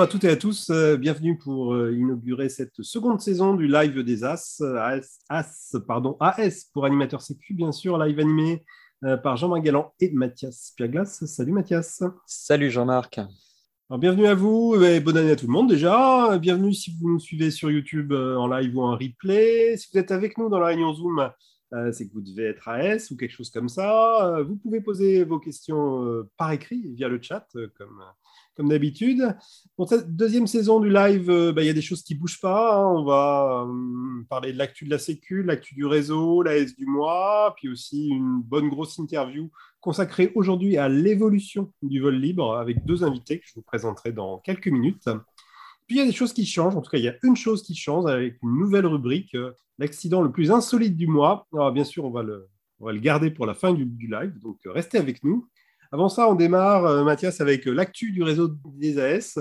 Bonjour à toutes et à tous, euh, bienvenue pour euh, inaugurer cette seconde saison du live des As, As, pardon, AS pour animateur sécu, bien sûr, live animé euh, par Jean-Marc Galland et Mathias Pierglas. Salut Mathias. Salut Jean-Marc. bienvenue à vous et bonne année à tout le monde déjà. Bienvenue si vous nous suivez sur YouTube en live ou en replay. Si vous êtes avec nous dans la réunion Zoom, c'est que vous devez être AS ou quelque chose comme ça. vous pouvez poser vos questions par écrit via le chat, comme comme d'habitude. Pour cette deuxième saison du live, euh, bah, il y a des choses qui ne bougent pas. Hein. On va euh, parler de l'actu de la Sécu, l'actu du réseau, la S du mois, puis aussi une bonne grosse interview consacrée aujourd'hui à l'évolution du vol libre avec deux invités que je vous présenterai dans quelques minutes. Puis il y a des choses qui changent. En tout cas, il y a une chose qui change avec une nouvelle rubrique, euh, l'accident le plus insolite du mois. Alors, bien sûr, on va le, on va le garder pour la fin du, du live, donc restez avec nous. Avant ça, on démarre, euh, Mathias, avec euh, l'actu du réseau des AS.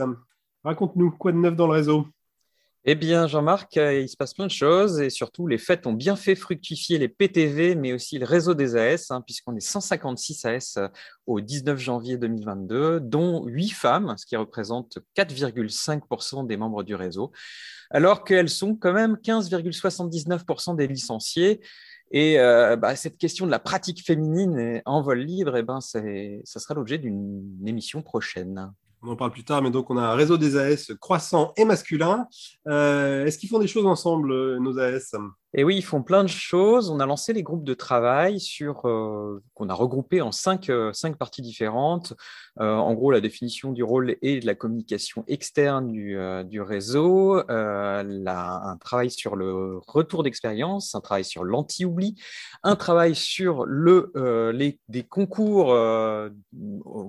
Raconte-nous quoi de neuf dans le réseau eh bien, Jean-Marc, euh, il se passe plein de choses et surtout, les fêtes ont bien fait fructifier les PTV, mais aussi le réseau des AS, hein, puisqu'on est 156 AS au 19 janvier 2022, dont 8 femmes, ce qui représente 4,5% des membres du réseau, alors qu'elles sont quand même 15,79% des licenciés. Et euh, bah, cette question de la pratique féminine en vol libre, eh ben, ça sera l'objet d'une émission prochaine. On en parle plus tard, mais donc on a un réseau des AS croissant et masculin. Euh, est-ce qu'ils font des choses ensemble, euh, nos AS et oui, ils font plein de choses. On a lancé les groupes de travail sur euh, qu'on a regroupé en cinq, euh, cinq parties différentes. Euh, en gros, la définition du rôle et de la communication externe du, du réseau, un travail sur le retour d'expérience, un travail sur l'anti-oubli, un travail sur le, les, des concours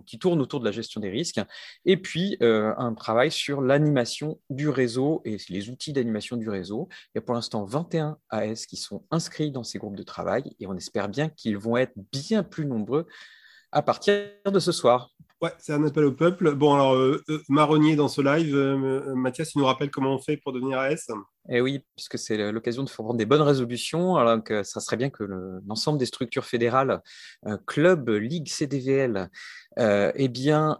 qui tournent autour de la gestion des risques, et puis un travail sur l'animation du réseau et les outils d'animation du réseau. Il y a pour l'instant 21 AS qui sont inscrits dans ces groupes de travail et on espère bien qu'ils vont être bien plus nombreux à partir de ce soir. Ouais, c'est un appel au peuple. Bon, alors, euh, euh, marronnier dans ce live, euh, Mathias, il nous rappelle comment on fait pour devenir AS Eh oui, puisque c'est l'occasion de prendre des bonnes résolutions, alors que ça serait bien que l'ensemble des structures fédérales, club, ligue, CDVL, eh bien,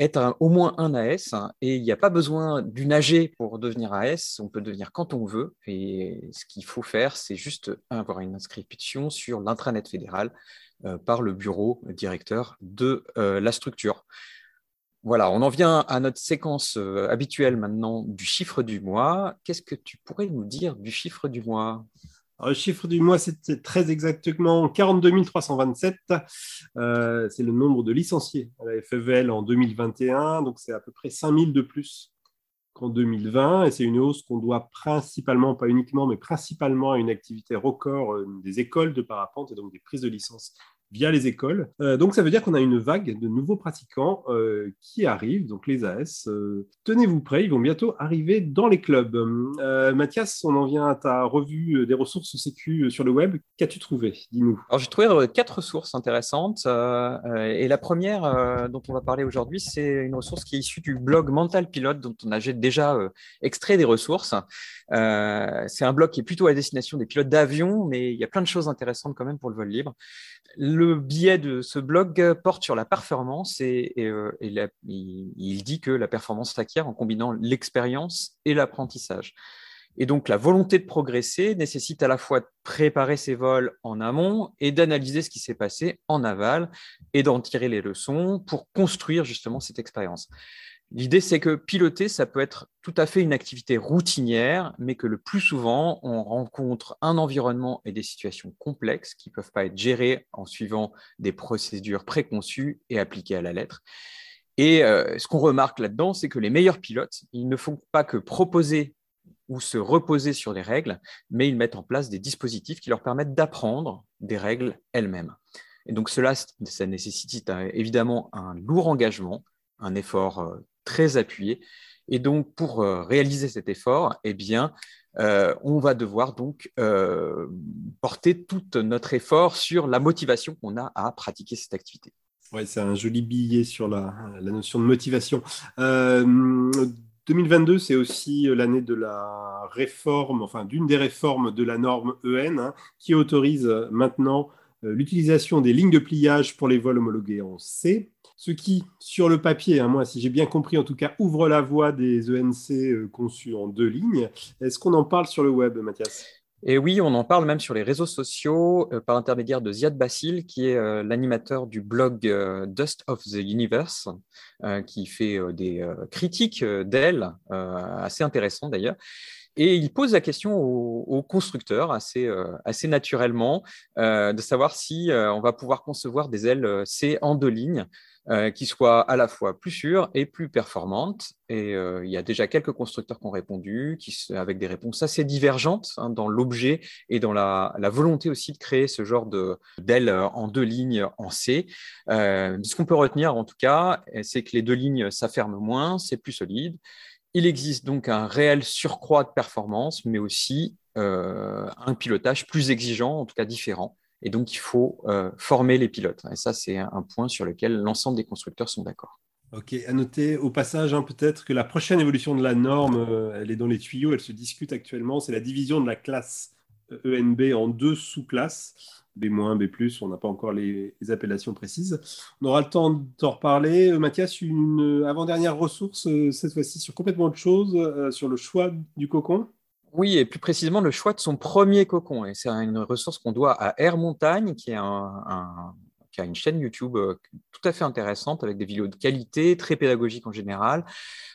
aient au moins un AS. et il n'y a pas besoin d'une AG pour devenir AS, on peut devenir quand on veut. Et ce qu'il faut faire, c'est juste avoir une inscription sur l'intranet fédéral par le bureau directeur de euh, la structure. Voilà, on en vient à notre séquence euh, habituelle maintenant du chiffre du mois. Qu'est-ce que tu pourrais nous dire du chiffre du mois? Le chiffre du mois, c'est très exactement 42 327. c'est le nombre de licenciés à la FEVL en 2021. Donc, c'est à peu près 5000 de plus qu'en 2020. Et c'est une hausse qu'on doit principalement, pas uniquement, mais principalement à une activité record des écoles de parapente et donc des prises de licence via les écoles. Euh, donc ça veut dire qu'on a une vague de nouveaux pratiquants euh, qui arrivent, donc les AS. Euh, tenez-vous prêts, ils vont bientôt arriver dans les clubs. Mathias, on en vient à ta revue des ressources sécu sur le web. Qu'as-tu trouvé Dis-nous? Alors j'ai trouvé quatre ressources intéressantes. et la première dont on va parler aujourd'hui, c'est une ressource qui est issue du blog Mental Pilote, dont on a déjà extrait des ressources. c'est un blog qui est plutôt à destination des pilotes d'avion, mais il y a plein de choses intéressantes quand même pour le vol libre. Le biais de ce blog porte sur la performance et, euh, il, dit que la performance s'acquiert en combinant l'expérience et l'apprentissage. Et donc la volonté de progresser nécessite à la fois de préparer ses vols en amont et d'analyser ce qui s'est passé en aval et d'en tirer les leçons pour construire justement cette expérience. L'idée, c'est que piloter, ça peut être tout à fait une activité routinière, mais que le plus souvent, on rencontre un environnement et des situations complexes qui ne peuvent pas être gérées en suivant des procédures préconçues et appliquées à la lettre. Et euh, ce qu'on remarque là-dedans, c'est que les meilleurs pilotes, ils ne font pas que proposer ou se reposer sur les règles, mais ils mettent en place des dispositifs qui leur permettent d'apprendre des règles elles-mêmes. Et donc cela, ça nécessite euh, évidemment un lourd engagement, un effort euh, très appuyé. Et donc, pour euh, réaliser cet effort, eh bien, euh, on va devoir donc euh, porter tout notre effort sur la motivation qu'on a à pratiquer cette activité. Oui, c'est un joli billet sur la, notion de motivation. 2022, c'est aussi l'année de la réforme, enfin d'une des réformes de la norme EN, hein, qui autorise maintenant l'utilisation des lignes de pliage pour les vols homologués en C. ce qui, sur le papier, hein, moi, si j'ai bien compris, en tout cas, ouvre la voie des ENC conçus en deux lignes. Est-ce qu'on en parle sur le web, Mathias? Et oui, on en parle même sur les réseaux sociaux euh, par l'intermédiaire de Ziad Bassil, qui est euh, l'animateur du blog euh, Dust of the Universe, qui fait des critiques d'elle, assez intéressantes d'ailleurs. Et il pose la question aux, constructeurs assez, assez naturellement de savoir si on va pouvoir concevoir des ailes C en deux lignes euh, qui soit à la fois plus sûre et plus performante. Et euh, il y a déjà quelques constructeurs qui ont répondu, qui, avec des réponses assez divergentes hein, dans l'objet et dans la, volonté aussi de créer ce genre d'aile en deux lignes en C. Euh, ce qu'on peut retenir en tout cas, c'est que les deux lignes s'afferment moins, c'est plus solide. Il existe donc un réel surcroît de performance, mais aussi un pilotage plus exigeant, en tout cas différent. Et donc, il faut euh, former les pilotes. Et ça, c'est un point sur lequel l'ensemble des constructeurs sont d'accord. Ok, à noter au passage hein, peut-être que la prochaine évolution de la norme, euh, elle est dans les tuyaux, elle se discute actuellement, c'est la division de la classe ENB euh, e en deux sous-classes, B-, B+, on n'a pas encore les, appellations précises. On aura le temps d'en reparler. Mathias, une avant-dernière ressource, cette fois-ci sur complètement autre chose, sur le choix du cocon? Oui, et plus précisément le choix de son premier cocon. Et c'est une ressource qu'on doit à Air Montagne, qui est un, qui a une chaîne YouTube euh, tout à fait intéressante avec des vidéos de qualité, très pédagogiques en général,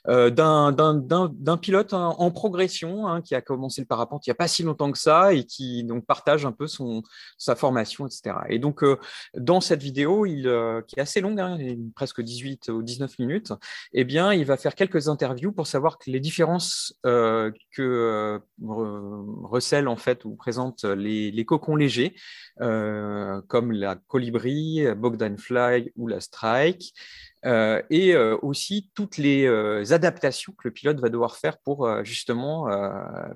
euh, d'un pilote en, progression hein, qui a commencé le parapente il n'y a pas si longtemps que ça et qui donc partage un peu son, sa formation, etc. Et donc, euh, dans cette vidéo, qui est assez longue, hein, presque 18 ou 19 minutes, eh bien, il va faire quelques interviews pour savoir les différences que recèlent en fait ou présentent les cocons légers, comme la colibri, Bogdan Fly ou la Strike, euh, et euh, aussi toutes les euh, adaptations que le pilote va devoir faire pour justement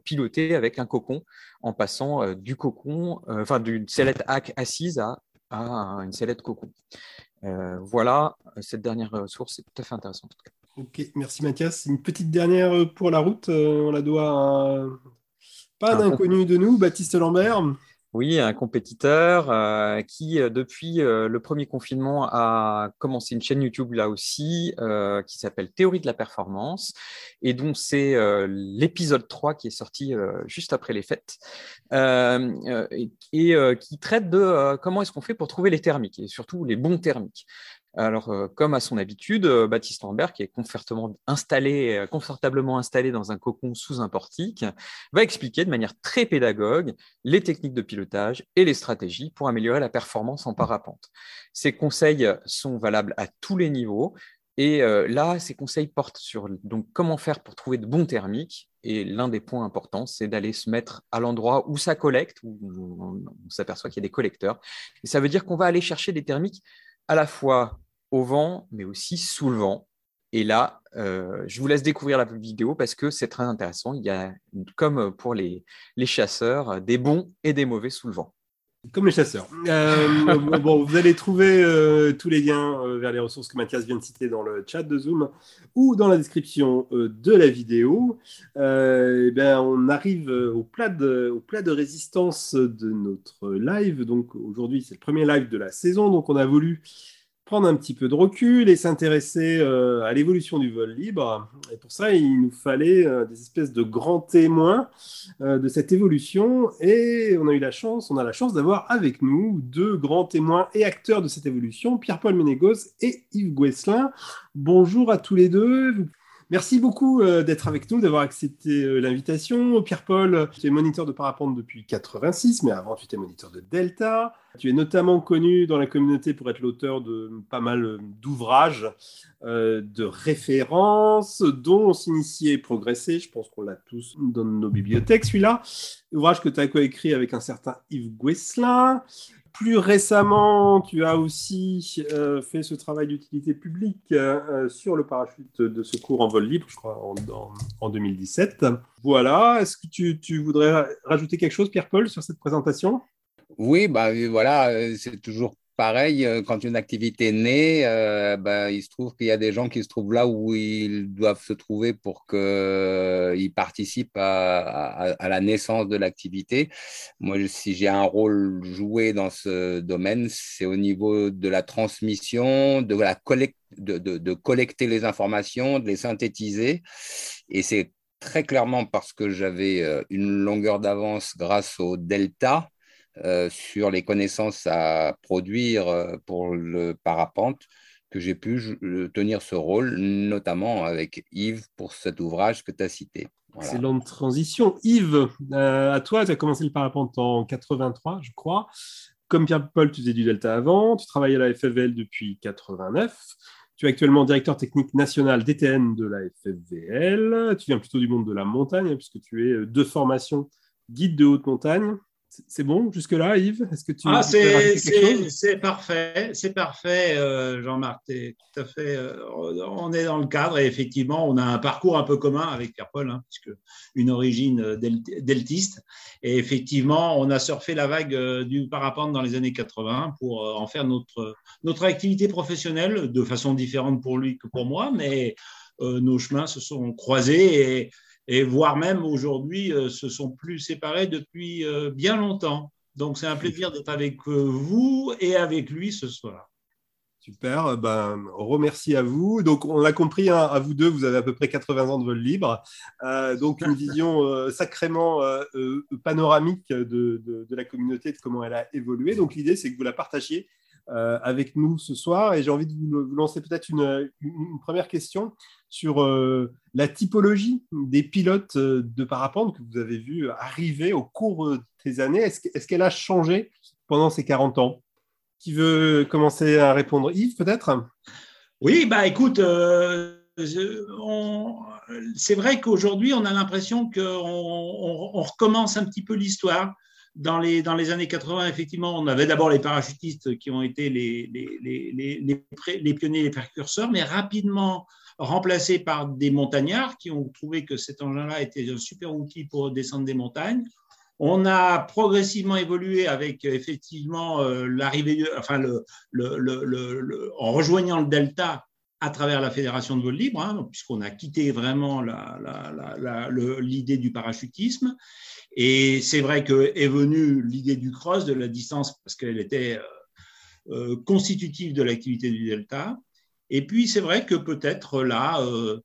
piloter avec un cocon en passant du cocon, enfin d'une sellette hack assise à, une sellette cocon. voilà, cette dernière source est tout à fait intéressante. Ok, merci Mathias. Une petite dernière pour la route, on la doit à pas un inconnu de nous, Baptiste Lambert. Oui, un compétiteur euh, qui, euh, depuis euh, le premier confinement, a commencé une chaîne YouTube là aussi, qui s'appelle Théorie de la performance, et dont c'est l'épisode 3 qui est sorti juste après les fêtes, et, et qui traite de comment est-ce qu'on fait pour trouver les thermiques, et surtout les bons thermiques. Alors, euh, comme à son habitude, euh, Baptiste Lambert, qui est confortablement installé, euh, confortablement installé dans un cocon sous un portique, va expliquer de manière très pédagogue les techniques de pilotage et les stratégies pour améliorer la performance en parapente. Ces conseils sont valables à tous les niveaux. Et là, ces conseils portent sur donc, comment faire pour trouver de bons thermiques. Et l'un des points importants, c'est d'aller se mettre à l'endroit où ça collecte, où on s'aperçoit qu'il y a des collecteurs. Et ça veut dire qu'on va aller chercher des thermiques à la fois au vent, mais aussi sous le vent. Et là, euh, je vous laisse découvrir la vidéo parce que c'est très intéressant. Il y a, comme pour les, chasseurs, des bons et des mauvais sous le vent. Comme les chasseurs. Euh, bon, vous allez trouver euh, tous les liens vers les ressources que Mathias vient de citer dans le chat de Zoom ou dans la description de la vidéo. Eh bien, on arrive au plat, de, au plat de résistance de notre live. Donc aujourd'hui, c'est le premier live de la saison. Donc on a voulu prendre un petit peu de recul et s'intéresser euh, à l'évolution du vol libre. Et pour ça, il nous fallait euh, des espèces de grands témoins euh, de cette évolution. Et on a eu la chance, on a la chance d'avoir avec nous deux grands témoins et acteurs de cette évolution, Pierre-Paul Ménégos et Yves Guesselin. Bonjour à tous les deux. Merci beaucoup euh, d'être avec nous, d'avoir accepté euh, l'invitation. Pierre-Paul, tu es moniteur de parapente depuis 86, mais avant tu étais moniteur de Delta. Tu es notamment connu dans la communauté pour être l'auteur de pas mal d'ouvrages euh, de référence dont on s'initiait et progressé. Je pense qu'on l'a tous dans nos bibliothèques, celui-là. Ouvrage que tu as coécrit avec un certain Yves Guesselin. Plus récemment, tu as aussi euh, fait ce travail d'utilité publique euh, sur le parachute de secours en vol libre, je crois, en, 2017. Voilà, est-ce que tu, voudrais rajouter quelque chose, Pierre-Paul, sur cette présentation? Oui, bah, voilà, c'est toujours pareil, euh, quand une activité naît, euh, ben, il se trouve qu'il y a des gens qui se trouvent là où ils doivent se trouver pour qu'ils euh, participent à, la naissance de l'activité. Moi, si j'ai un rôle joué dans ce domaine, c'est au niveau de la transmission, de, la de collecter les informations, de les synthétiser. Et c'est très clairement parce que j'avais une longueur d'avance grâce au delta euh, sur les connaissances à produire euh, pour le parapente que j'ai pu tenir ce rôle, notamment avec Yves pour cet ouvrage que tu as cité. Excellente transition. Yves, euh, à toi, tu as commencé le parapente en 83, je crois. Comme Pierre-Paul, tu faisais du Delta avant, tu travailles à la FFVL depuis 89. Tu es actuellement directeur technique national DTN de la FFVL. Tu viens plutôt du monde de la montagne, puisque tu es de formation guide de haute montagne. C'est bon jusque-là, Yves? Est-ce que tu ah, c'est parfait, c'est parfait, euh, Jean-Marc. Tout à fait. Euh, on est dans le cadre et effectivement, on a un parcours un peu commun avec Pierre-Paul, hein, puisque une origine euh, deltiste. Et effectivement, on a surfé la vague du parapente dans les années 80 pour en faire notre notre activité professionnelle de façon différente pour lui que pour moi, mais nos chemins se sont croisés et et voire même aujourd'hui euh, se sont plus séparés depuis euh, bien longtemps. Donc c'est un plaisir d'être avec euh, vous et avec lui ce soir. Super, ben, remercie à vous. Donc, on l'a compris, hein, à vous deux, vous avez à peu près 80 ans de vol libre. donc, une vision sacrément panoramique de, de, la communauté, de comment elle a évolué. Donc, l'idée, c'est que vous la partagiez euh, avec nous ce soir. Et j'ai envie de vous, lancer peut-être une, première question sur euh, la typologie des pilotes euh, de parapente que vous avez vu arriver au cours des années. Est-ce qu'elle a changé pendant ces 40 ans? Qui veut commencer à répondre? Yves, peut-être? Oui, bah écoute, c'est vrai qu'aujourd'hui, on a l'impression qu'on recommence un petit peu l'histoire dans les, années 80, effectivement, on avait d'abord les parachutistes qui ont été les, pionniers, les précurseurs, mais rapidement remplacés par des montagnards qui ont trouvé que cet engin-là était un super outil pour descendre des montagnes. On a progressivement évolué avec effectivement euh, l'arrivée, en rejoignant le Delta à travers la Fédération de vol libre, hein, puisqu'on a quitté vraiment l'idée du parachutisme. Et c'est vrai que est venue l'idée du cross, de la distance, parce qu'elle était euh, euh, constitutive de l'activité du delta. Et puis c'est vrai que peut-être là, euh,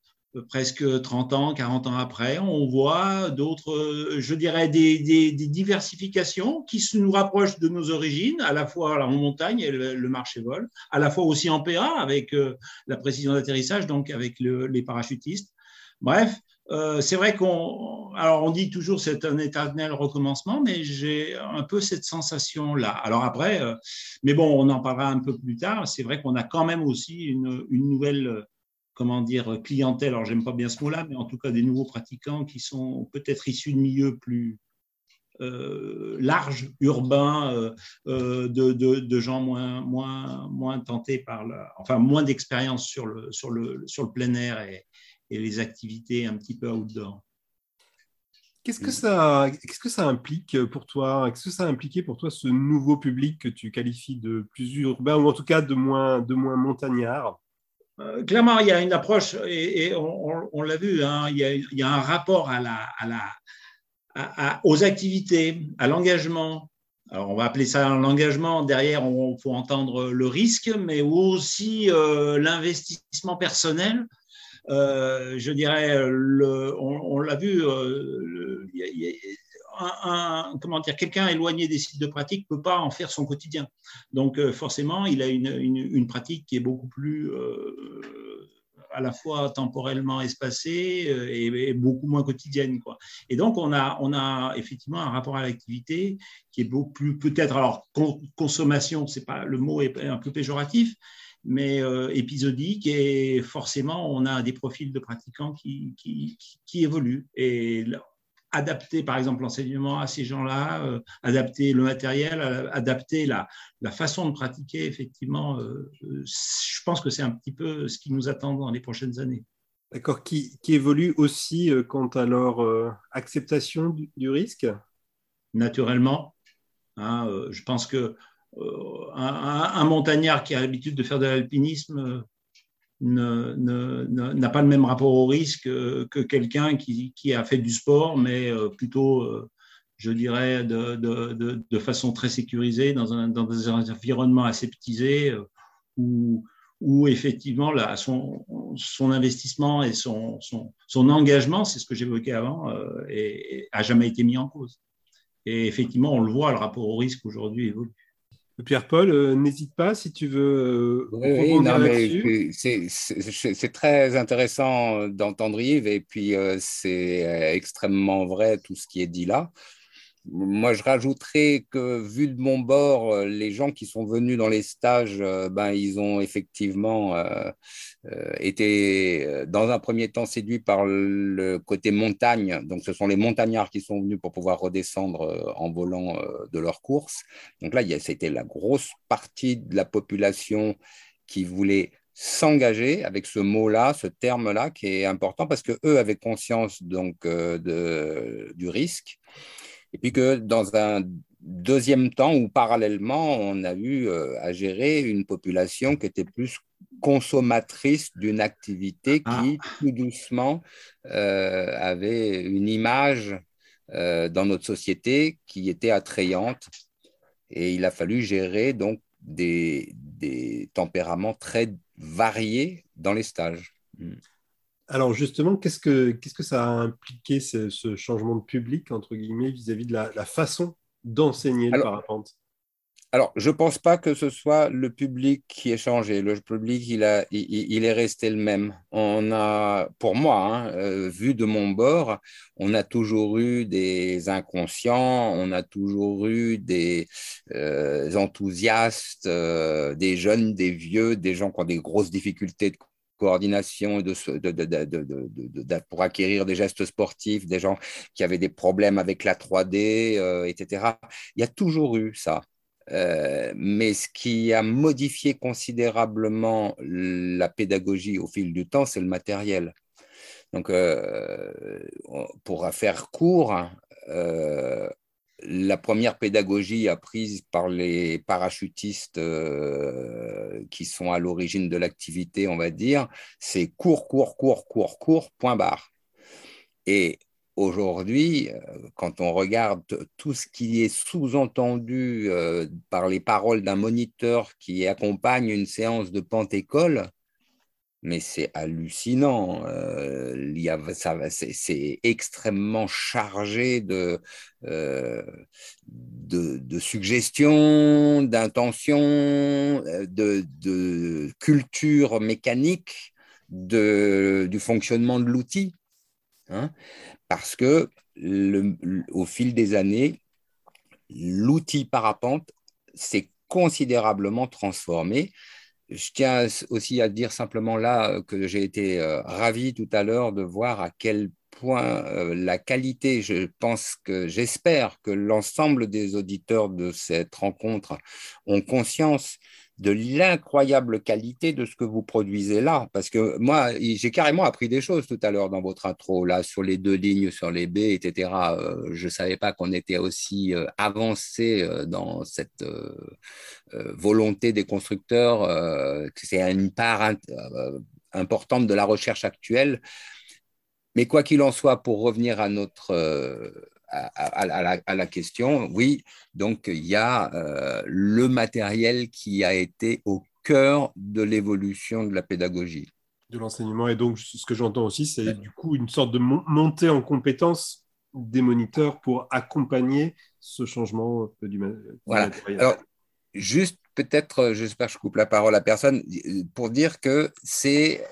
presque 30 ans, 40 ans après, on voit d'autres, je dirais, des, diversifications qui nous rapprochent de nos origines, à la fois en montagne et le, marché vol, à la fois aussi en PA avec la précision d'atterrissage, donc avec les parachutistes. Bref, euh, c'est vrai qu'on, alors on dit toujours c'est un éternel recommencement, mais j'ai un peu cette sensation-là. Alors après, euh, mais bon, on en parlera un peu plus tard. C'est vrai qu'on a quand même aussi une, nouvelle, comment dire, clientèle. Alors j'aime pas bien ce mot-là, mais en tout cas des nouveaux pratiquants qui sont peut-être issus de milieux plus euh, larges, urbains, de, gens moins, moins, moins tentés par, enfin moins d'expérience sur le, sur, le, sur le plein air et, et les activités un petit peu outdoor. Qu'est-ce que ça, qu'est-ce que ça implique pour toi? Qu'est-ce que ça a impliqué pour toi ce nouveau public que tu qualifies de plus urbain ou en tout cas de moins, de moins montagnard? Euh, Clairement, il y a une approche et, on, l'a vu. Hein, il, y a, un rapport à la, à la, aux activités, à l'engagement. Alors, on va appeler ça l'engagement. Derrière, on faut entendre le risque, mais aussi euh, l'investissement personnel je dirais, on, l'a vu, euh, comment dire, quelqu'un éloigné des sites de pratique ne peut pas en faire son quotidien. Donc, euh, forcément, il a une, pratique qui est beaucoup plus à la fois temporellement espacée et, beaucoup moins quotidienne. Et donc, on a, on a effectivement un rapport à l'activité qui est beaucoup plus, peut-être, alors, consommation, c'est pas, le mot est un peu péjoratif, mais euh, épisodique et forcément on a des profils de pratiquants qui, qui, qui évoluent et adapter par exemple l'enseignement à ces gens-là, euh, adapter le matériel, euh, adapter la, la, façon de pratiquer effectivement, je pense que c'est un petit peu ce qui nous attend dans les prochaines années. D'accord, qui, qui, évolue aussi quant à leur acceptation du, risque? Naturellement. Hein, je pense que un, montagnard qui a l'habitude de faire de l'alpinisme n'a pas le même rapport au risque que quelqu'un qui, a fait du sport, mais plutôt, je dirais, de, façon très sécurisée, dans, un, environnements aseptisés, où, où effectivement là, son, investissement et son, engagement, c'est ce que j'évoquais avant, euh, et, a jamais été mis en cause. Et effectivement, on le voit, le rapport au risque aujourd'hui évolue. Pierre-Paul, euh, n'hésite pas si tu veux. Euh, oui, non, mais c'est très intéressant d'entendre Yves, et puis c'est extrêmement vrai tout ce qui est dit là. Moi, je rajouterais que, vu de mon bord, euh, les gens qui sont venus dans les stages, euh, ben, ils ont effectivement euh, été, dans un premier temps, séduits par le côté montagne. Donc, ce sont les montagnards qui sont venus pour pouvoir redescendre en volant de leur course. Donc là, c'était la grosse partie de la population qui voulait s'engager avec ce mot-là, ce terme-là, qui est important parce que eux avaient conscience donc du risque. Et puis que dans un deuxième temps ou parallèlement, on a eu euh, à gérer une population qui était plus consommatrice d'une activité ah. qui, tout doucement, euh, avait une image euh, dans notre société qui était attrayante. Et il a fallu gérer donc des, des tempéraments très variés dans les stages. Hmm. Alors justement, qu'est-ce que, qu'est-ce que ça a impliqué ce, changement de public, entre guillemets, vis-à-vis de la, façon d'enseigner le parapente? alors, je ne pense pas que ce soit le public qui ait changé. Le public, il, a, il, est resté le même. On a, pour moi, hein, euh, vu de mon bord, on a toujours eu des inconscients, on a toujours eu des euh, enthousiastes, euh, des jeunes, des vieux, des gens qui ont des grosses difficultés de coordination de, de, pour acquérir des gestes sportifs, des gens qui avaient des problèmes avec la 3D, euh, etc. Il y a toujours eu ça. Euh, mais ce qui a modifié considérablement la pédagogie au fil du temps, c'est le matériel. Donc, euh, pour faire court, la première pédagogie apprise par les parachutistes euh, qui sont à l'origine de l'activité, on va dire, c'est cours, cours, cours, cours, cours, point barre. Et aujourd'hui, euh, quand on regarde tout ce qui est sous-entendu euh, par les paroles d'un moniteur qui accompagne une séance de pente-école, mais c'est hallucinant. Euh, c'est extrêmement chargé de, de, suggestions, d'intentions, euh, de, culture mécanique, de, du fonctionnement de l'outil. Hein. parce que au fil des années, l'outil parapente s'est considérablement transformé je tiens aussi à dire simplement là euh, que j'ai été euh, ravi tout à l'heure de voir à quel point euh, la qualité, je pense que j'espère que l'ensemble des auditeurs de cette rencontre ont conscience de l'incroyable qualité de ce que vous produisez là. Parce que moi, j'ai carrément appris des choses tout à l'heure dans votre intro, là, sur les deux lignes, sur les B, etc. Euh, je ne savais pas qu'on était aussi euh, avancé euh, dans cette volonté des constructeurs, que c'est une part importante de la recherche actuelle. Mais quoi qu'il en soit, pour revenir à notre à, la, question, oui, donc il y a euh, le matériel qui a été au cœur de l'évolution de la pédagogie. De l'enseignement. Et donc, ce que j'entends aussi, c'est du coup une sorte de montée en compétence des moniteurs pour accompagner ce changement du, voilà. Alors, juste peut-être, j'espère que je coupe la parole à personne, pour dire que c'est,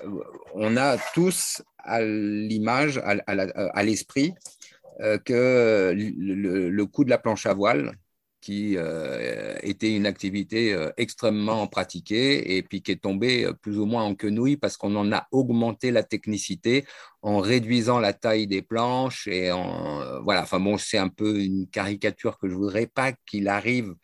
on a tous à l'image, à l'esprit, euh, que le, coup de la planche à voile, qui euh, était une activité euh, extrêmement pratiquée et puis qui est tombée plus ou moins en quenouille parce qu'on en a augmenté la technicité en réduisant la taille des planches et en voilà. Enfin bon c'est un peu une caricature que je voudrais pas qu'il arrive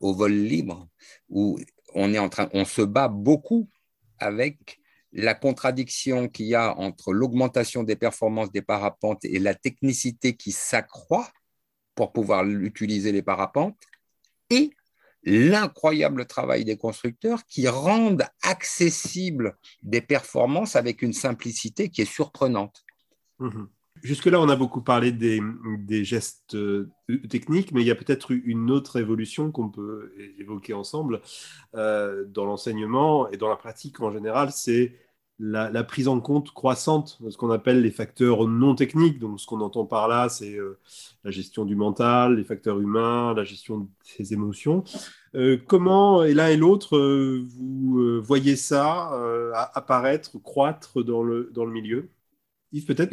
au vol libre où on est en train on se bat beaucoup avec la contradiction qu'il y a entre l'augmentation des performances des parapentes et la technicité qui s'accroît pour pouvoir utiliser les parapentes et l'incroyable travail des constructeurs qui rendent accessibles des performances avec une simplicité qui est surprenante. Mhm. Jusque-là, on a beaucoup parlé des, gestes euh, techniques, mais il y a peut-être une autre évolution qu'on peut évoquer ensemble euh, dans l'enseignement et dans la pratique en général, c'est la, prise en compte croissante de ce qu'on appelle les facteurs non techniques. Donc, ce qu'on entend par là, c'est euh, la gestion du mental, les facteurs humains, la gestion de ses émotions. comment, et l'un et l'autre, vous voyez ça apparaître, croître dans le, dans le milieu? Yves, peut-être,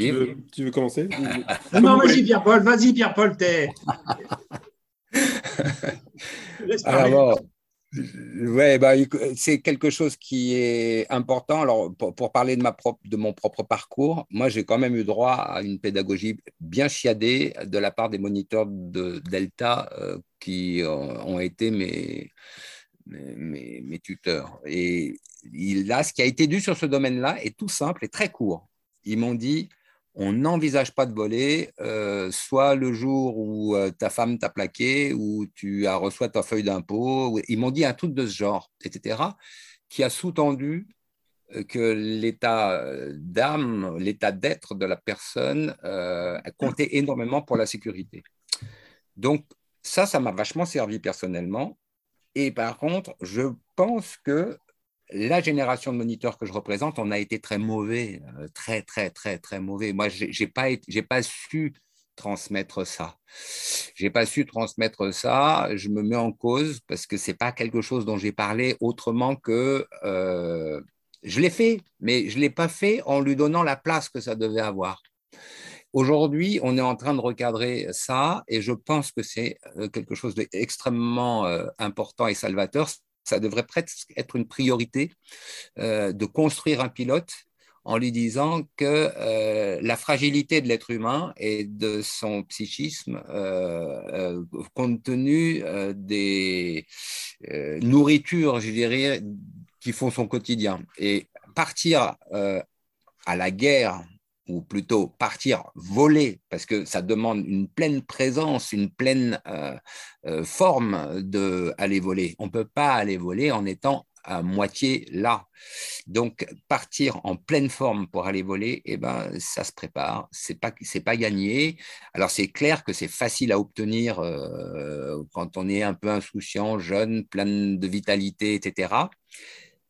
tu, veux, commencer Non, vas-y, Pierre-Paul, vas-y, Pierre-Paul, t'es. Alors, ouais, bah, c'est quelque chose qui est important. Alors, pour, parler de, ma propre, de mon propre parcours, moi, j'ai quand même eu droit à une pédagogie bien chiadée de la part des moniteurs de Delta euh, qui ont été mes, mes, mes, tuteurs. Et là, ce qui a été dû sur ce domaine-là est tout simple et très court ils m'ont dit on n'envisage pas de voler, euh, soit le jour où euh, ta femme t'a plaqué, ou tu as reçu ta feuille d'impôt. Ils m'ont dit un truc de ce genre, etc., qui a sous-tendu euh, que l'état d'âme, l'état d'être de la personne comptait énormément pour la sécurité. Donc, ça, ça m'a vachement servi personnellement. Et par contre, je pense que la génération de moniteurs que je représente, on a été très mauvais, euh, très, très, très, très mauvais. Moi, je n'ai pas, pas su transmettre ça. J'ai pas su transmettre ça. Je me mets en cause parce que c'est pas quelque chose dont j'ai parlé autrement que euh, je l'ai fait, mais je l'ai pas fait en lui donnant la place que ça devait avoir. Aujourd'hui, on est en train de recadrer ça et je pense que c'est euh, quelque chose d'extrêmement important et salvateur ça devrait presque être une priorité euh, de construire un pilote en lui disant que euh, la fragilité de l'être humain et de son psychisme, euh, compte tenu des nourritures, je dirais, qui font son quotidien. Et partir à la guerre ou plutôt partir voler, parce que ça demande une pleine présence, une pleine euh, euh, forme d'aller voler. On ne peut pas aller voler en étant à moitié là. Donc partir en pleine forme pour aller voler, eh ben ça se prépare. C'est pas pas gagné. Alors c'est clair que c'est facile à obtenir euh, quand on est un peu insouciant, jeune, plein de vitalité, etc.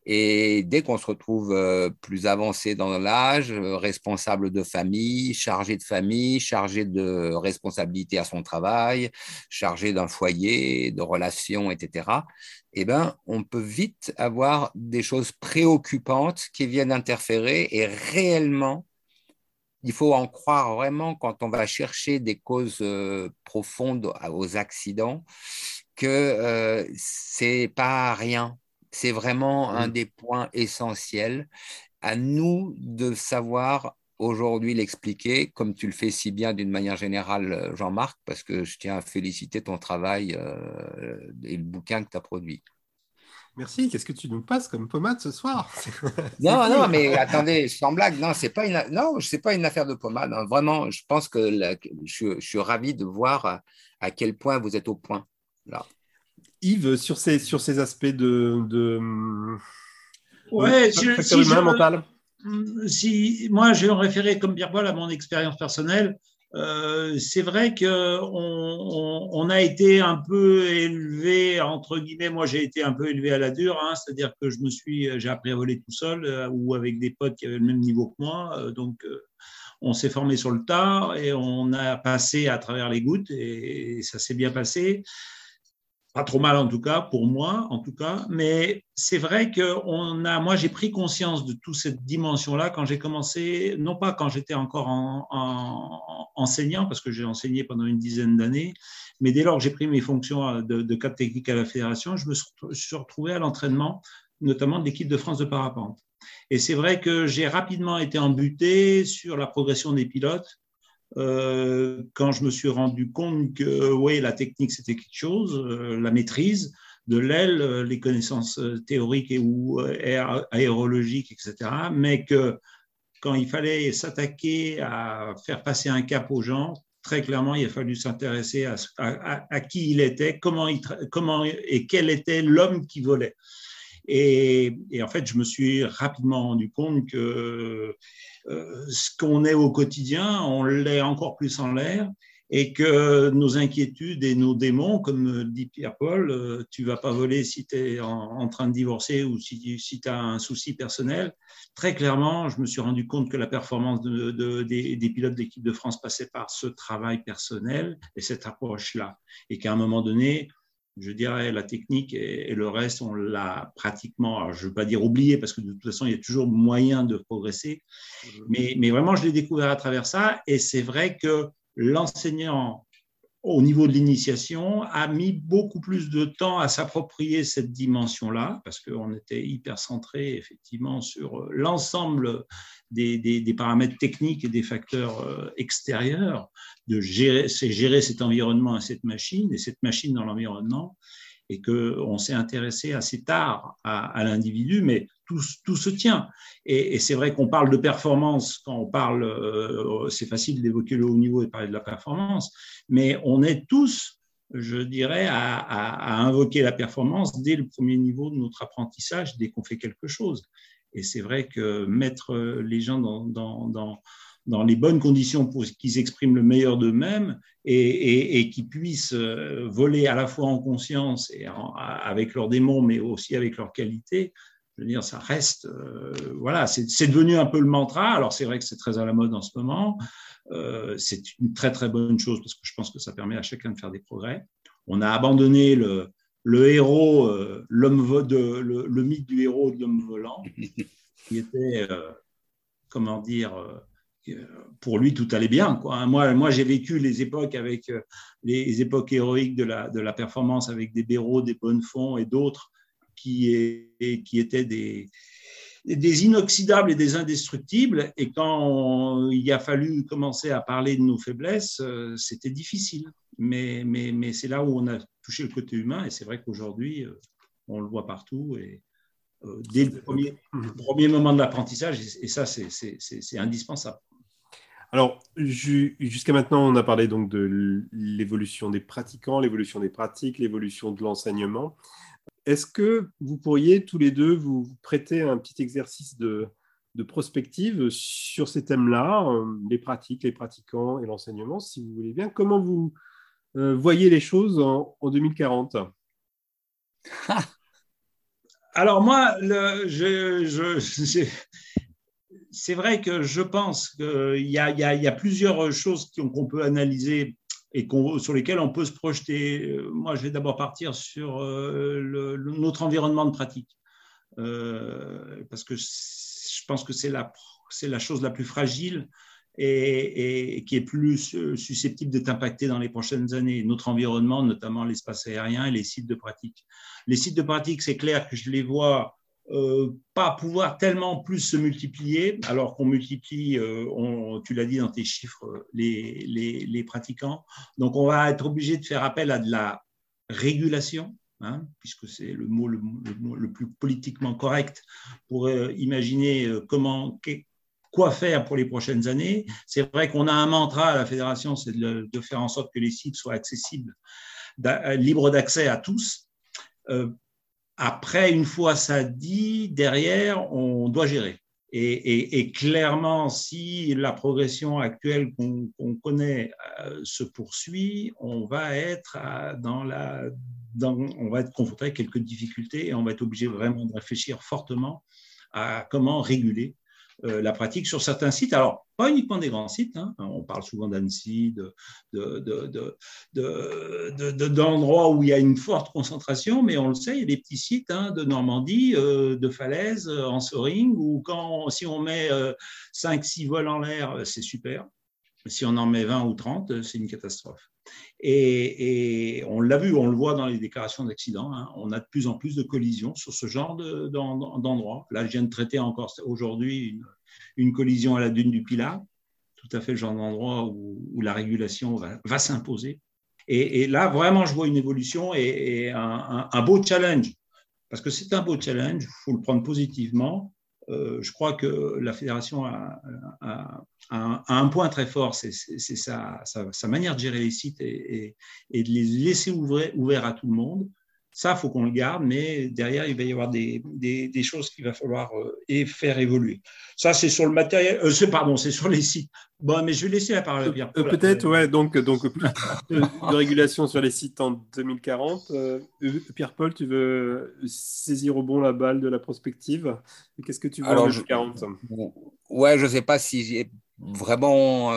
Et dès qu'on se retrouve euh, plus avancé dans l'âge, euh, responsable de famille, chargé de famille, chargé de responsabilité à son travail, chargé d'un foyer, de relations, etc., eh ben, on peut vite avoir des choses préoccupantes qui viennent interférer et réellement, il faut en croire vraiment quand on va chercher des causes euh, profondes aux accidents que c'est pas rien c'est vraiment un mmh. des points essentiels. À nous de savoir aujourd'hui l'expliquer, comme tu le fais si bien d'une manière générale, euh, Jean-Marc, parce que je tiens à féliciter ton travail euh, et le bouquin que tu as produit. Merci. Qu'est-ce que tu nous passes comme pommade ce soir? Non, non, mais attendez, sans blague, non, c'est pas une, non, c'est pas une affaire de pommade. Hein. Vraiment, je pense que je, suis ravi de voir à quel point vous êtes au point là. Yves, sur ces, sur ces aspects de, de, ouais, humain, mental si, Moi, je vais me référer comme Pierre-Paul à mon expérience personnelle. Euh, c'est vrai qu'on on, a été un peu élevé, entre guillemets, moi j'ai été un peu élevé à la dure, hein, c'est-à-dire que je me suis, j'ai appris à voler tout seul euh, ou avec des potes qui avaient le même niveau que moi. Euh, donc on s'est formé sur le tard et on a passé à travers les gouttes et ça s'est bien passé pas trop mal en tout cas, pour moi en tout cas, mais c'est vrai que on a, moi j'ai pris conscience de toute cette dimension-là quand j'ai commencé, non pas quand j'étais encore en, enseignant, parce que j'ai enseigné pendant une dizaine d'années, mais dès lors que j'ai pris mes fonctions de, de cap technique à la fédération, je me suis retrouvé à l'entraînement, notamment de l'équipe de France de parapente. Et c'est vrai que j'ai rapidement été embuté sur la progression des pilotes euh, quand je me suis rendu compte que oui, la technique, c'était quelque chose, euh, la maîtrise de l'aile, euh, les connaissances théoriques et ou aérologiques, etc., mais que quand il fallait s'attaquer à faire passer un cap aux gens, très clairement, il a fallu s'intéresser à, qui il était, comment, et quel était l'homme qui volait. Et, en fait, je me suis rapidement rendu compte que euh, ce qu'on est au quotidien, on l'est encore plus en l'air et que nos inquiétudes et nos démons, comme dit Pierre-Paul, euh, tu vas pas voler si tu es en, train de divorcer ou si, si tu as un souci personnel. Très clairement, je me suis rendu compte que la performance de, des, des, pilotes d'équipe de France passait par ce travail personnel et cette approche-là. Et qu'à un moment donné, je dirais, la technique et, le reste, on l'a pratiquement, je ne veux pas dire oublié, parce que de toute façon, il y a toujours moyen de progresser. Mais, mais vraiment, je l'ai découvert à travers ça. Et c'est vrai que l'enseignant, au niveau de l'initiation, a mis beaucoup plus de temps à s'approprier cette dimension-là, parce qu'on était hyper centré effectivement sur l'ensemble des, des, paramètres techniques et des facteurs euh, extérieurs, de gérer, c'est gérer cet environnement et cette machine, et cette machine dans l'environnement, et qu'on s'est intéressé assez tard à, l'individu, mais tout, tout, se tient. Et, c'est vrai qu'on parle de performance quand on parle, euh, c'est facile d'évoquer le haut niveau et parler de la performance, mais on est tous, je dirais, à, invoquer la performance dès le premier niveau de notre apprentissage, dès qu'on fait quelque chose. Et c'est vrai que mettre les gens dans, dans, dans dans les bonnes conditions pour qu'ils expriment le meilleur d'eux-mêmes et, et, qu'ils puissent euh, voler à la fois en conscience et avec leurs démons, mais aussi avec leurs qualités. Je veux dire, ça reste, euh, voilà, c'est devenu un peu le mantra. Alors c'est vrai que c'est très à la mode en ce moment. Euh, c'est une très très bonne chose parce que je pense que ça permet à chacun de faire des progrès. On a abandonné le, le héros, l'homme le, le, mythe du héros de l'homme volant, qui était, comment dire, pour lui, tout allait bien. Quoi. Moi, moi j'ai vécu les époques avec euh, les époques héroïques de la, de la performance avec des Béraud, des Bonnefonds et d'autres qui, qui étaient des, inoxydables et des indestructibles. Et quand il a fallu commencer à parler de nos faiblesses, euh, c'était difficile. Mais, c'est là où on a touché le côté humain. Et c'est vrai qu'aujourd'hui, euh, on le voit partout. Et dès le premier, premier moment de l'apprentissage, et ça, c'est indispensable. Alors, jusqu'à maintenant, on a parlé donc de l'évolution des pratiquants, l'évolution des pratiques, l'évolution de l'enseignement. Est-ce que vous pourriez tous les deux vous prêter un petit exercice de, prospective sur ces thèmes-là, euh, les pratiques, les pratiquants et l'enseignement, si vous voulez bien? Comment vous euh, voyez les choses en, 2040 Alors moi, c'est vrai que je pense qu'il y, a, plusieurs choses qu'on peut analyser et sur lesquelles on peut se projeter. Moi, je vais d'abord partir sur euh, notre environnement de pratique, euh, parce que je pense que c'est la chose la plus fragile et, qui est plus susceptible d'être impactée dans les prochaines années. Notre environnement, notamment l'espace aérien et les sites de pratique. Les sites de pratique, c'est clair que je les vois euh, pas pouvoir tellement plus se multiplier, alors qu'on multiplie, euh, tu l'as dit dans tes chiffres, les, pratiquants. Donc, on va être obligé de faire appel à de la régulation, hein, puisque c'est le mot le, plus politiquement correct pour euh, imaginer comment, quoi faire pour les prochaines années. C'est vrai qu'on a un mantra à la fédération, c'est de, faire en sorte que les sites soient accessibles, libres d'accès à tous. Après, une fois ça dit, derrière, on doit gérer. Et, clairement, si la progression actuelle qu'on connaît euh, se poursuit, on va être dans la, on va être confronté à quelques difficultés et on va être obligé vraiment de réfléchir fortement à comment réguler euh, la pratique sur certains sites. Alors, pas uniquement des grands sites, hein. on parle souvent d'Annecy, d'endroits où il y a une forte concentration, mais on le sait, il y a des petits sites hein, de Normandie, euh, de Falaise, euh, en Soring, où si on met 5-6 vols en l'air, c'est super. Si on en met 20 ou 30, c'est une catastrophe. Et, on l'a vu, on le voit dans les déclarations d'accidents, hein. on a de plus en plus de collisions sur ce genre d'endroits. Là, je viens de traiter encore aujourd'hui une, collision à la dune du Pilat, tout à fait le genre d'endroit où, la régulation va, s'imposer. Et, là, vraiment, je vois une évolution et, un, beau challenge, parce que c'est un beau challenge, il faut le prendre positivement. Je crois que la fédération a, un point très fort, c'est sa, manière de gérer les sites et, de les laisser ouverts à tout le monde. Ça, il faut qu'on le garde, mais derrière, il va y avoir des, des, choses qu'il va falloir euh, faire évoluer. Ça, c'est sur le matériel, euh, pardon, c'est sur les sites. Bon, mais je vais laisser la parole à Pierre. Euh, peut-être, ouais, donc, donc plus de, régulation sur les sites en 2040. Pierre-Paul, tu veux saisir au bon la balle de la prospective? Qu'est-ce que tu veux en 2040 Ouais, je ne sais pas si j'ai vraiment,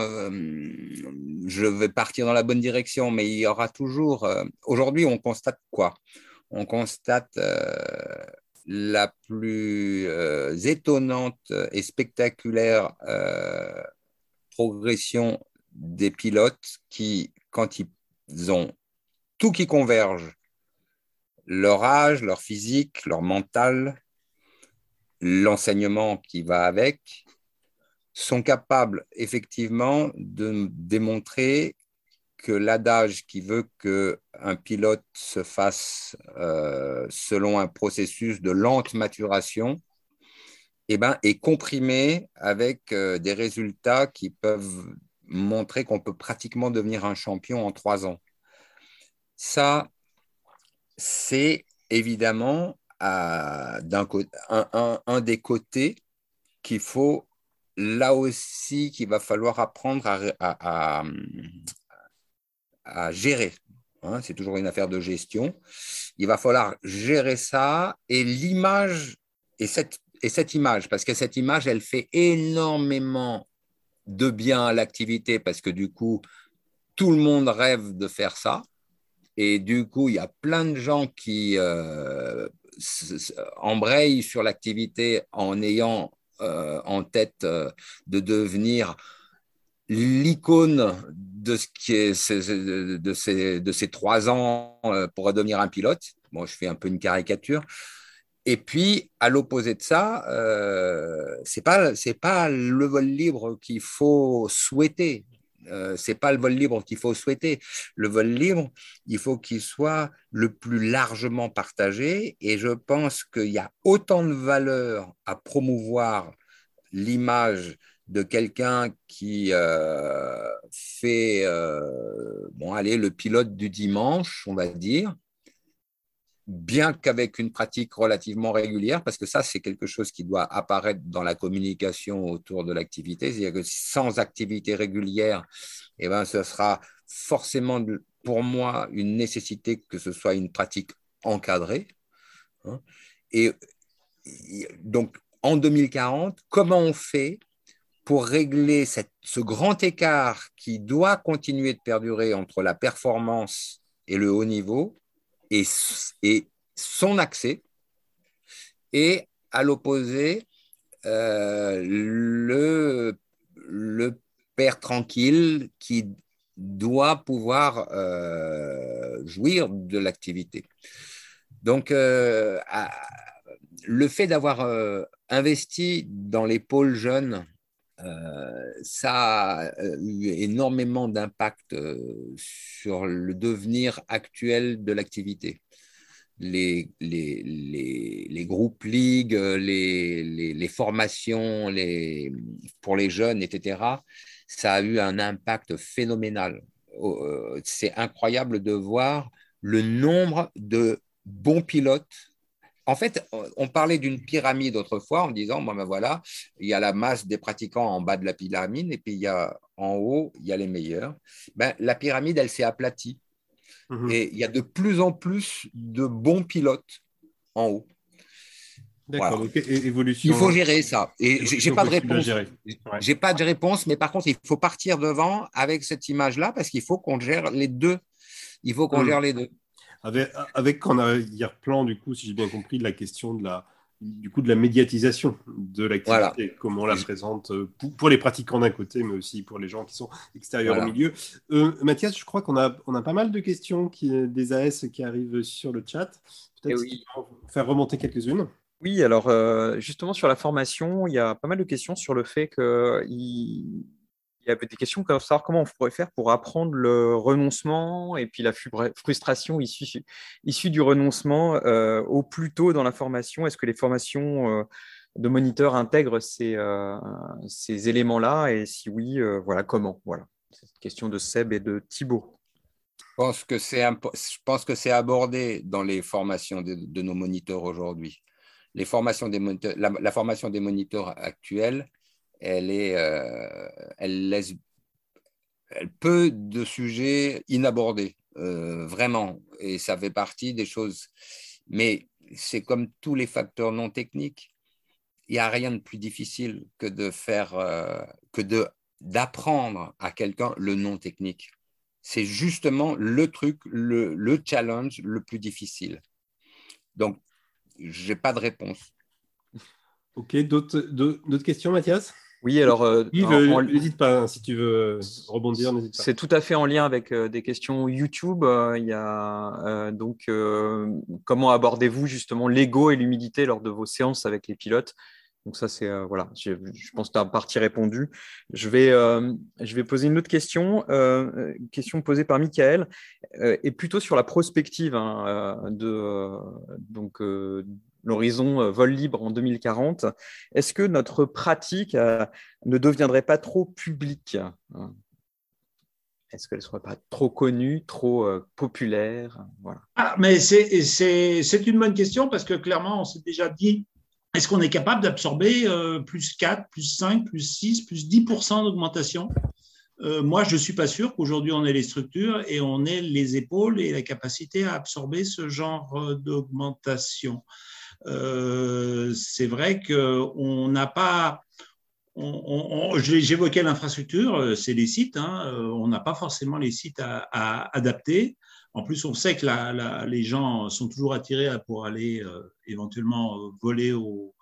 je vais partir dans la bonne direction, mais il y aura toujours. Aujourd'hui, on constate quoi? On constate euh, la plus euh, étonnante et spectaculaire euh, progression des pilotes qui, quand ils ont tout qui converge, leur âge, leur physique, leur mental, l'enseignement qui va avec, sont capables effectivement de démontrer que l'adage qui veut qu'un pilote se fasse euh, selon un processus de lente maturation eh ben, est comprimé avec euh, des résultats qui peuvent montrer qu'on peut pratiquement devenir un champion en trois ans. Ça, c'est évidemment un, des côtés qu'il faut là aussi qu'il va falloir apprendre à, à gérer. Hein, c'est toujours une affaire de gestion. Il va falloir gérer ça et l'image, et cette, et cette image, parce que cette image, elle fait énormément de bien à l'activité, parce que du coup, tout le monde rêve de faire ça. Et du coup, il y a plein de gens qui euh, embrayent sur l'activité en ayant euh, en tête euh, de devenir l'icône de ce qui est de ces, trois ans euh, pour devenir un pilote. Bon, je fais un peu une caricature. Et puis, à l'opposé de ça, euh, c'est pas pas le vol libre qu'il faut souhaiter. Euh, c'est pas le vol libre qu'il faut souhaiter. Le vol libre, il faut qu'il soit le plus largement partagé. Et je pense qu'il y a autant de valeur à promouvoir l'image de quelqu'un qui euh, fait, euh, bon, allez, le pilote du dimanche, on va dire, bien qu'avec une pratique relativement régulière, parce que ça, c'est quelque chose qui doit apparaître dans la communication autour de l'activité. C'est-à-dire que sans activité régulière, eh ben, ce sera forcément pour moi une nécessité que ce soit une pratique encadrée. Hein. Et donc, en 2040, comment on fait pour régler ce grand écart qui doit continuer de perdurer entre la performance et le haut niveau et, son accès, et à l'opposé, euh, le, père tranquille qui doit pouvoir euh, jouir de l'activité. Donc, euh, le fait d'avoir investi dans les pôles jeunes euh, ça a eu énormément d'impact euh, sur le devenir actuel de l'activité. Les, les, les, les, groupes ligues, les, formations pour les jeunes, etc., ça a eu un impact phénoménal. Euh, c'est incroyable de voir le nombre de bons pilotes en fait, on parlait d'une pyramide autrefois en disant, bon, ben voilà, il y a la masse des pratiquants en bas de la pyramide et puis il y a en haut, il y a les meilleurs. Ben, la pyramide, elle s'est aplatie. Mhm. Et il y a de plus en plus de bons pilotes en haut. D'accord, évolution. Il faut gérer ça. Et j'ai pas de réponse. J'ai pas de réponse, mais par contre, il faut partir devant avec cette image-là parce qu'il faut qu'on gère les deux. Il faut qu'on mhm. gère les deux. Avec, avec en arrière-plan, du coup, si j'ai bien compris, de la question de la, du coup, de la médiatisation de l'activité, comment on la présente euh, pour, les pratiquants d'un côté, mais aussi pour les gens qui sont extérieurs au milieu. Euh, Mathias, je crois qu'on a, on a pas mal de questions qui, des AS qui arrivent sur le chat. Peut-être eh oui. faire remonter quelques-unes. Oui, alors euh, justement sur la formation, il y a pas mal de questions sur le fait qu'il il y avait des questions comme savoir comment on pourrait faire pour apprendre le renoncement et puis la frustration issue, du renoncement euh, au plus tôt dans la formation. Est-ce que les formations euh, de moniteur intègre ces, ces éléments-là? Et si oui, voilà comment? Voilà. C'est une question de Seb et de Thibault. Je pense que c'est, abordé dans les formations de, nos moniteurs aujourd'hui. Les formations des moniteurs, la, formation des moniteurs actuels, elle, est, euh, elle laisse peu de sujets inabordés, euh, vraiment. Et ça fait partie des choses. Mais c'est comme tous les facteurs non techniques. Il n'y a rien de plus difficile que de faire, euh, que de d'apprendre à quelqu'un le non technique c'est justement le truc, le, challenge le plus difficile. Donc, je n'ai pas de réponse. Ok, d'autres questions, Mathias? Oui, alors. Euh, n'hésite pas, hein, si tu veux rebondir, n'hésite pas. C'est tout à fait en lien avec euh, des questions YouTube. Euh, il y a donc comment abordez-vous justement l'ego et l'humidité lors de vos séances avec les pilotes? Donc ça, c'est euh, voilà, je, pense que tu as partie répondu. Je vais, euh, je vais poser une autre question, euh, question posée par Michael, et plutôt sur la prospective hein, de donc l'horizon vol libre en 2040. Est-ce que notre pratique ne deviendrait pas trop publique est-ce qu'elle ne serait pas trop connue, trop populaire? Voilà. ah, Mais c'est une bonne question parce que clairement, on s'est déjà dit est-ce qu'on est capable d'absorber euh, plus 4, plus 5, plus 6, plus 10% d'augmentation? Euh, Moi, je ne suis pas sûr qu'aujourd'hui on ait les structures et on ait les épaules et la capacité à absorber ce genre euh, c'est vrai qu'on n'a pas. J'évoquais l'infrastructure, c'est les sites. Hein, on n'a pas forcément les sites à adapter. En plus, on sait que les gens sont toujours attirés pour aller euh, éventuellement euh, voler au,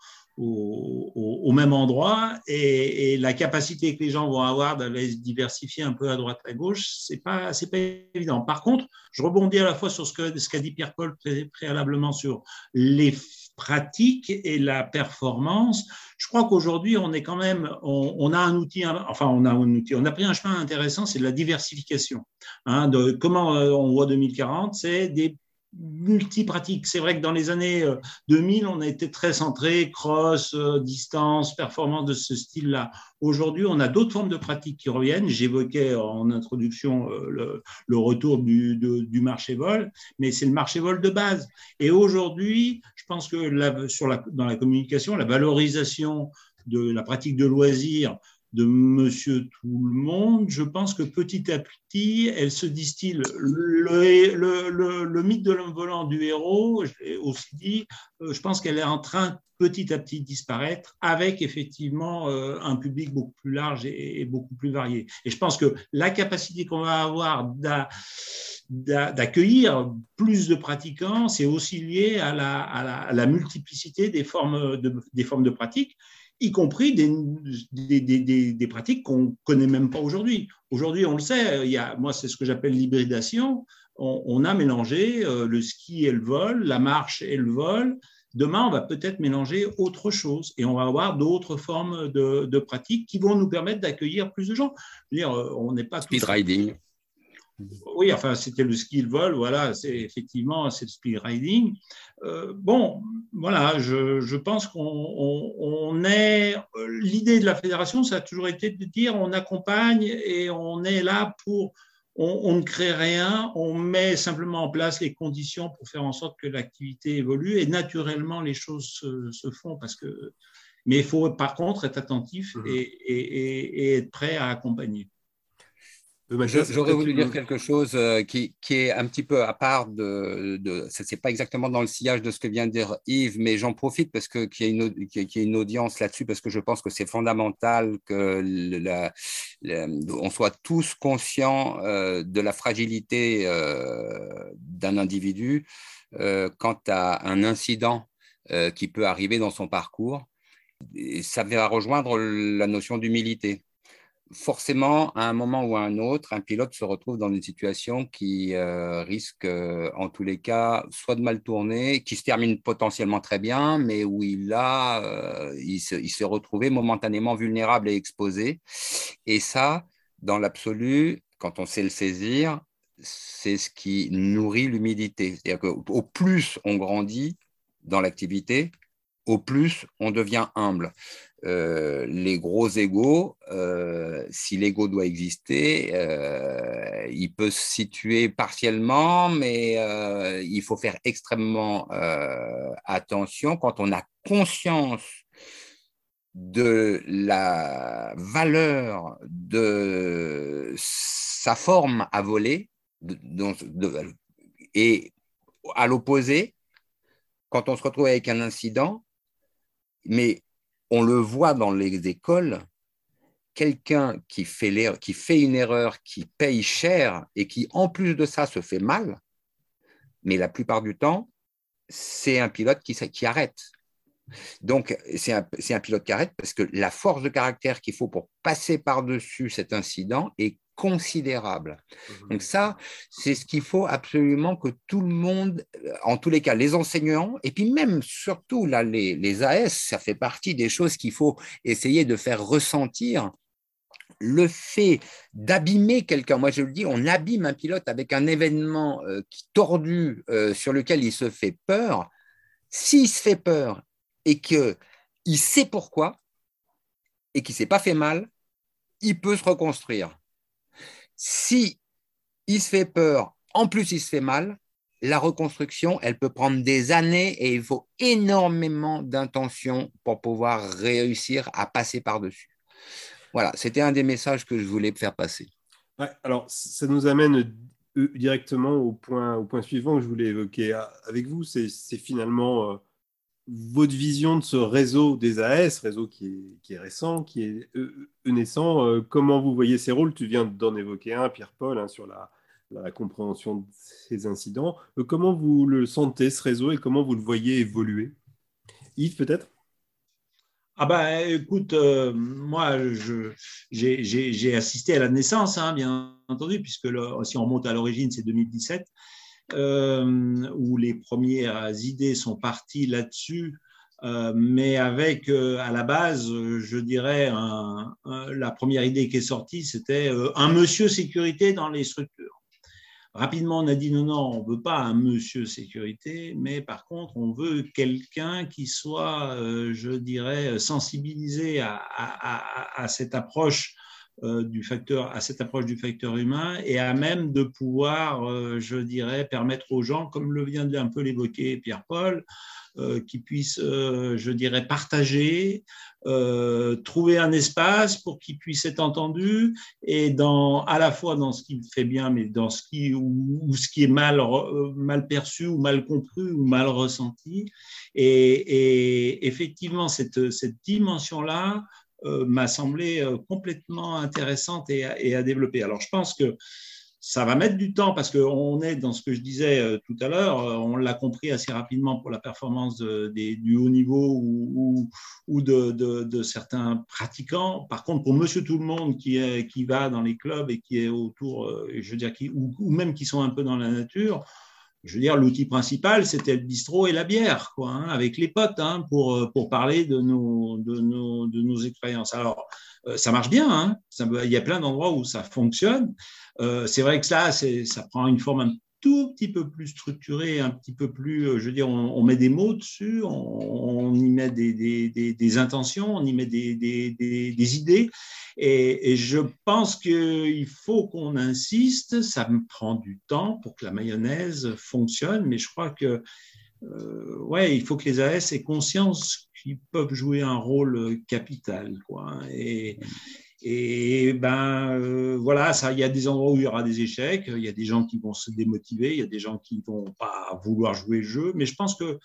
même endroit et, la capacité que les gens vont avoir d'aller se diversifier un peu à droite à gauche, c'est pas pas évident. Par contre, je rebondis à la fois sur ce qu'a ce dit Pierre Paul préalablement sur les pratique et la performance. Je crois qu'aujourd'hui, on est quand même, on, a un outil, enfin, on a un outil, on a pris un chemin intéressant, c'est de la diversification. Hein, de comment euh, on voit 2040, c'est des multi-pratiques. C'est vrai que dans les années 2000, euh, on a été très centré cross, euh, distance, performance de ce style-là. Aujourd'hui, on a d'autres formes de pratiques qui reviennent. J'évoquais en introduction euh, le, retour du, marché vol, mais c'est le marché vol de base. Et aujourd'hui, je pense que dans la communication, la valorisation de la pratique de loisirs de Monsieur Tout le Monde, je pense que petit à petit, elle se distille. Le, mythe de l'homme volant du héros, je aussi dit, euh, je pense qu'elle est en train petit à petit disparaître avec effectivement euh, un public beaucoup plus large et, beaucoup plus varié. Et je pense que la capacité qu'on va avoir d'accueillir plus de pratiquants, c'est aussi lié à la, multiplicité des formes de, des formes de pratiques y compris des, des, des, pratiques qu'on ne connaît même pas aujourd'hui. Aujourd'hui, on le sait, il y a, moi, c'est ce que j'appelle l'hybridation. On, a mélangé euh, le ski et le vol, la marche et le vol. Demain, on va peut-être mélanger autre chose et on va avoir d'autres formes de, de, pratiques qui vont nous permettre d'accueillir plus de gens. Je veux dire, euh, on n'est pas speed riding. Oui, enfin, c'était le ski le vol, voilà, c'est effectivement, c'est le speed riding. Euh, bon, voilà, je, je pense qu'on est. L'idée de la fédération, ça a toujours été de dire on accompagne et on est là pour. On, ne crée rien, on met simplement en place les conditions pour faire en sorte que l'activité évolue et naturellement les choses se, se, font parce que. Mais il faut par contre être attentif mmh. et, et, et être prêt à accompagner. J'aurais voulu dire quelque chose euh, qui, qui, est un petit peu à part de, de ce n'est pas exactement dans le sillage de ce que vient de dire Yves, mais j'en profite parce que qu'il y, y, ait une audience là-dessus parce que je pense que c'est fondamental que la, on soit tous conscients euh, de la fragilité euh, d'un individu quant à un incident qui peut arriver dans son parcours. Et ça va rejoindre la notion d'humilité forcément, à un moment ou à un autre, un pilote se retrouve dans une situation qui euh, risque, euh, en tous les cas, soit de mal tourner, qui se termine potentiellement très bien, mais où il a, euh, il, s'est retrouvé momentanément vulnérable et exposé. Et ça, dans l'absolu, quand on sait le saisir, c'est ce qui nourrit l'humidité. C'est-à-dire qu'au plus on grandit dans l'activité, au plus, on devient humble. Euh, les gros égaux, euh, si l'ego doit exister, euh, il peut se situer partiellement, mais il faut faire extrêmement attention quand on a conscience de la valeur de sa forme à voler, et à l'opposé, quand on se retrouve avec un incident, mais on le voit dans les écoles, quelqu'un qui fait, une erreur, qui paye cher et qui, en plus de ça, se fait mal, mais la plupart du temps, c'est un pilote qui, qui arrête. Donc, c'est un, un, pilote qui arrête parce que la force de caractère qu'il faut pour passer par-dessus cet incident est considérable. Mhm. Donc ça, c'est ce qu'il faut absolument que tout le monde, en tous les cas, les enseignants, et puis même surtout là, les, les AS, ça fait partie des choses qu'il faut essayer de faire ressentir le fait d'abîmer quelqu'un, moi je le dis, on abîme un pilote avec un événement euh, qui tordu euh, sur lequel il se fait peur. S'il se fait peur et qu'il sait pourquoi et qu'il s'est pas fait mal, il peut se reconstruire. Si il se fait peur, en plus il se fait mal, la reconstruction, elle peut prendre des années et il faut énormément d'intention pour pouvoir réussir à passer par-dessus. Voilà, c'était un des messages que je voulais faire passer. alors, ça nous amène euh, directement au point, au point suivant que je voulais évoquer avec vous. C'est finalement euh, votre vision de ce réseau des AS, réseau qui est, récent, qui est euh, euh, naissant, euh, comment vous voyez ces rôles? Tu viens d'en évoquer un, Pierre-Paul, hein, sur la, compréhension de ces incidents. comment vous le sentez, ce réseau, et comment vous le voyez évoluer? Yves, peut-être? Ah bah écoute, moi j'ai assisté à la naissance, hein, bien entendu, puisque si on remonte à l'origine, c'est 2017. Euh, où les premières idées sont parties là-dessus, euh, mais avec euh, à la base, je dirais, la première idée qui est sortie, c'était un monsieur sécurité dans les structures. Rapidement, on a dit non, non, on ne veut pas un monsieur sécurité, mais par contre, on veut quelqu'un qui soit, je dirais, sensibilisé à, à cette approche euh, du facteur, à cette approche du facteur humain et à même de pouvoir, euh, je dirais, permettre aux gens, comme le vient un peu l'évoquer Pierre-Paul, euh, qui puissent, je dirais, partager, trouver un espace pour qu'ils puissent être entendus et dans, à la fois dans ce qui fait bien, mais dans ce qui, ou, ce qui est mal, mal perçu ou mal compris ou mal ressenti. Et, et effectivement, cette, cette dimension-là, euh, m'a semblé euh, complètement intéressante et, à développer. Alors, je pense que ça va mettre du temps parce qu'on est dans ce que je disais euh, tout à l'heure, on l'a compris assez rapidement pour la performance du haut niveau ou, de, certains pratiquants. Par contre, pour monsieur tout le monde qui, qui va dans les clubs et qui est autour, je veux dire, qui, ou, même qui sont un peu dans la nature, je veux dire, l'outil principal, c'était le bistrot et la bière, quoi, hein, avec les potes, hein, pour, euh, pour parler de nos, de nos, de nos expériences. Alors, euh, ça marche bien, hein, il y a plein d'endroits où ça fonctionne. Euh, c'est vrai que ça, ça prend une forme un tout petit peu plus structurée, un petit peu plus, je veux dire, on, met des mots dessus, on, y met des, intentions, on y met des, idées. Et, je pense qu'il faut qu'on insiste, ça me prend du temps pour que la mayonnaise fonctionne, mais je crois que euh, ouais, il faut que les AS aient conscience qu'ils peuvent jouer un rôle capital. Quoi. Et, et ben euh, voilà, ça, il y a des endroits où il y aura des échecs, il y a des gens qui vont se démotiver, il y a des gens qui vont pas vouloir jouer le jeu, mais je pense que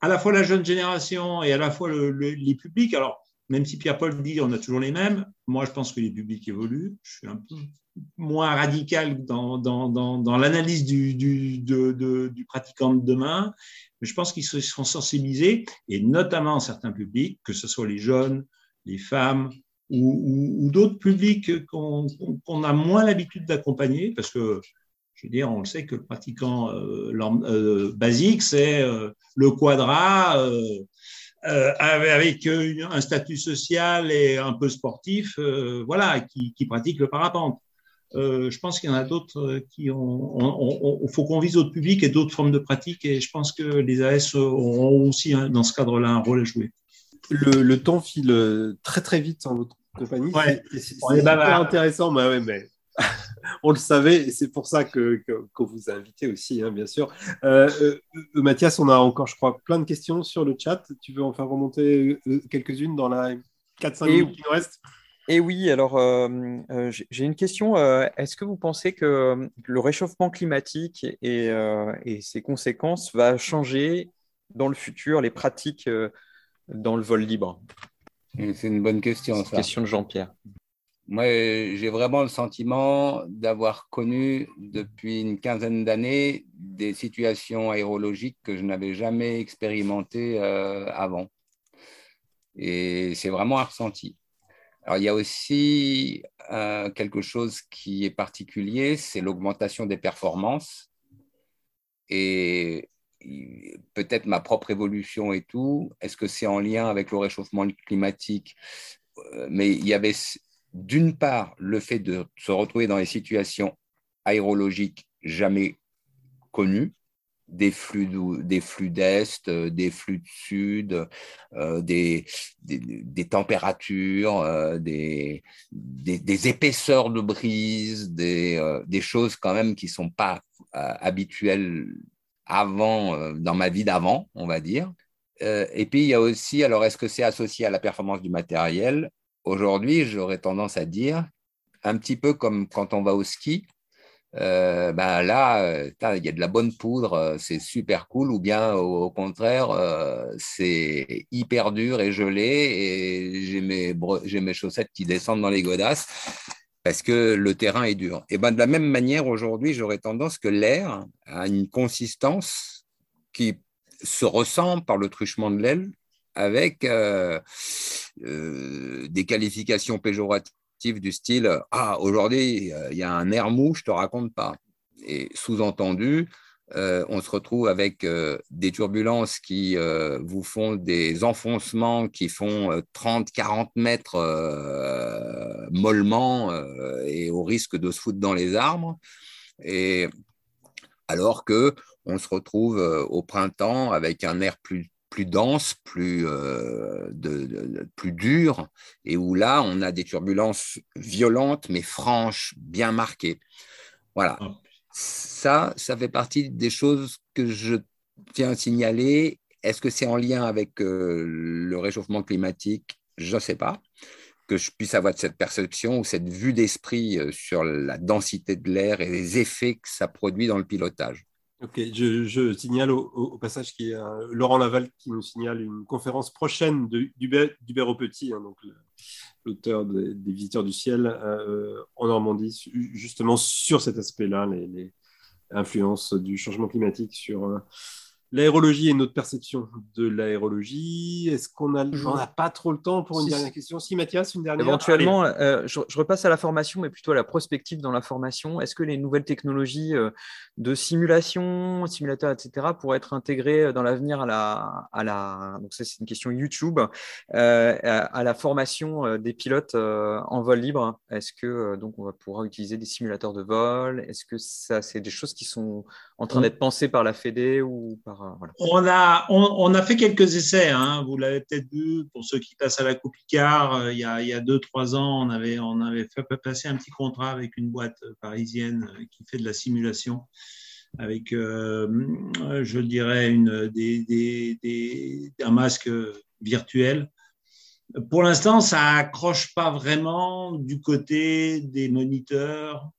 à la fois la jeune génération et à la fois les publics, alors même si Pierre-Paul dit on a toujours les mêmes, moi je pense que les publics évoluent. Je suis un peu moins radical dans, l'analyse du, du, pratiquant de demain, mais je pense qu'ils se seront sensibilisés, et notamment certains publics, que ce soit les jeunes, les femmes ou, ou, d'autres publics qu'on a moins l'habitude d'accompagner, parce que je veux dire, on le sait que le pratiquant euh, euh, basique, c'est euh, le quadra, euh, avec un statut social et un peu sportif, voilà, qui, pratique le parapente. je pense qu'il y en a d'autres qui ont. Il faut qu'on vise d'autres publics et d'autres formes de pratiques. Et je pense que les AS auront aussi, hein, dans ce cadre-là, un rôle à jouer. Le, temps file très très vite en votre compagnie. C'est intéressant. Bah ouais, mais on le savait, et c'est pour ça que, qu'on vous a invité aussi, hein, bien sûr. Euh, euh, euh, Mathias, on a encore, je crois, plein de questions sur le chat. Tu veux en faire remonter quelques-unes dans la 4-5 minutes qui nous restent? et oui, alors j'ai une question. Est-ce que vous pensez que le réchauffement climatique et, et, ses conséquences va changer dans le futur les pratiques dans le vol libre? C'est une bonne question. Une question de Jean-Pierre. Moi, j'ai vraiment le sentiment d'avoir connu depuis une quinzaine d'années des situations aérologiques que je n'avais jamais expérimentées euh, avant. Et c'est vraiment un ressenti. Alors, il y a aussi euh, quelque chose qui est particulier, c'est l'augmentation des performances. Et peut-être ma propre évolution et tout, est-ce que c'est en lien avec le réchauffement climatique? Euh, Mais il y avait d'une part, le fait de se retrouver dans des situations aérologiques jamais connues, des flux des flux d'est, euh, des flux de sud, euh, des, des, températures, des, des, épaisseurs de brise, des, choses quand même qui sont pas habituelles avant dans ma vie d'avant, on va dire. et puis il y a aussi, alors est-ce que c'est associé à la performance du matériel? Aujourd'hui, j'aurais tendance à dire, un petit peu comme quand on va au ski, euh, ben là, euh, il y a de la bonne poudre, euh, c'est super cool, ou bien au, contraire, c'est hyper dur et gelé, et j'ai mes, mes chaussettes qui descendent dans les godasses parce que le terrain est dur. Et ben de la même manière, aujourd'hui, j'aurais tendance que l'air a une consistance qui se ressent par le truchement de l'aile avec euh, euh, des qualifications péjoratives du style Ah, aujourd'hui, il y a un air mou, je te raconte pas. Et sous-entendu, euh, on se retrouve avec des turbulences qui vous font des enfoncements qui font 30-40 mètres mollement et au risque de se foutre dans les arbres. Et alors que on se retrouve au printemps avec un air plus dense, plus, euh, plus dur, et où là, on a des turbulences violentes, mais franches, bien marquées. Voilà. Ça, ça fait partie des choses que je tiens à signaler. Est-ce que c'est en lien avec euh, le réchauffement climatique? Je ne sais pas. Que je puisse avoir cette perception ou cette vue d'esprit euh, sur la densité de l'air et les effets que ça produit dans le pilotage. Ok, je, signale au, passage qu'il y a Laurent Laval qui nous signale une conférence prochaine d'Hubert Petit, hein, donc l'auteur des, Visiteurs du Ciel euh, en Normandie, justement sur cet aspect-là, les, influences du changement climatique sur euh, L'aérologie et notre perception de l'aérologie. Est-ce qu'on a, n'a pas trop le temps pour une dernière question? Si, Mathias, une dernière. Éventuellement, euh, je, repasse à la formation, mais plutôt à la prospective dans la formation. Est-ce que les nouvelles technologies euh, de simulation, simulateurs, etc., pourraient être intégrées euh, dans l'avenir à la, à la, donc ça c'est une question YouTube, à, la formation des pilotes en vol libre? Est-ce que donc on va pouvoir utiliser des simulateurs de vol? Est-ce que ça, c'est des choses qui sont en train d'être pensées par la Fédé ou par on, a, on, a fait quelques essais, hein. vous l'avez peut-être vu, pour ceux qui passent à la Coupe Picard, euh, il, y a, il y a deux, trois ans, on avait, on avait fait passer un petit contrat avec une boîte parisienne euh, qui fait de la simulation avec, euh, je dirais, une, des, un masque virtuel. Pour l'instant, ça accroche pas vraiment du côté des moniteurs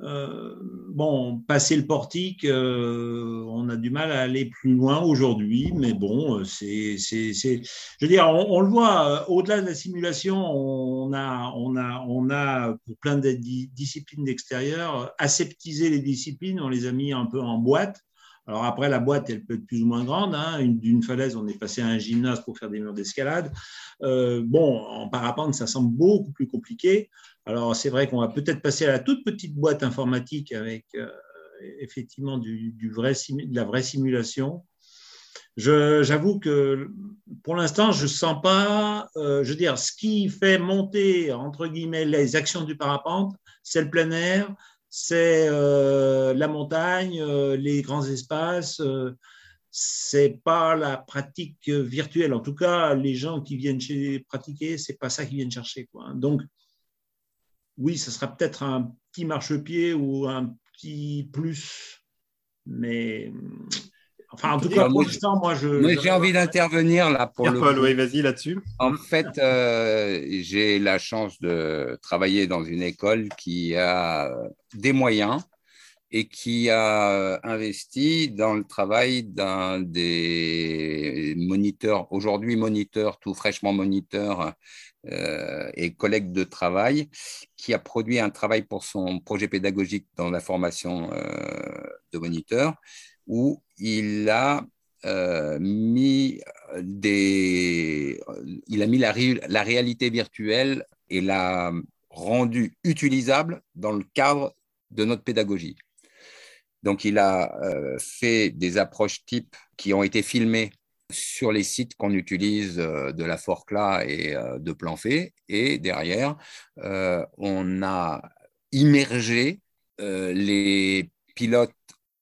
euh, bon, passer le portique, euh, on a du mal à aller plus loin aujourd'hui, mais bon, euh, c'est, c'est, je veux dire, on, le voit, au-delà de la simulation, on a, on a, on a pour plein de disciplines d'extérieur, aseptisé les disciplines, on les a mis un peu en boîte. Alors après, la boîte, elle peut être plus ou moins grande. Hein. D'une falaise, on est passé à un gymnase pour faire des murs d'escalade. bon, en parapente, ça semble beaucoup plus compliqué. Alors, c'est vrai qu'on va peut-être passer à la toute petite boîte informatique avec euh, effectivement du, vrai, de la vraie simulation. j'avoue que pour l'instant, je ne sens pas, euh, je veux dire, ce qui fait monter, entre guillemets, les actions du parapente, c'est le plein air, c'est euh, la montagne, euh, les grands espaces. c'est pas la pratique virtuelle. En tout cas, les gens qui viennent chez pratiquer, c'est pas ça qu'ils viennent chercher. Quoi. Donc, oui, ce sera peut-être un petit marchepied ou un petit plus, mais Enfin, en tout cas, pour l'instant, moi, je. j'ai envie d'intervenir là pour le. Paul, oui, vas-y là-dessus. En fait, euh, j'ai la chance de travailler dans une école qui a des moyens et qui a investi dans le travail d'un des moniteurs, aujourd'hui moniteur, tout fraîchement moniteur euh, et collègue de travail, qui a produit un travail pour son projet pédagogique dans la formation euh, de moniteur où il a euh, mis des, il a mis la, réalité virtuelle et l'a rendue utilisable dans le cadre de notre pédagogie. Donc, il a euh, fait des approches types qui ont été filmées sur les sites qu'on utilise euh, de la Forcla et de Planfait. Et derrière, on a immergé les pilotes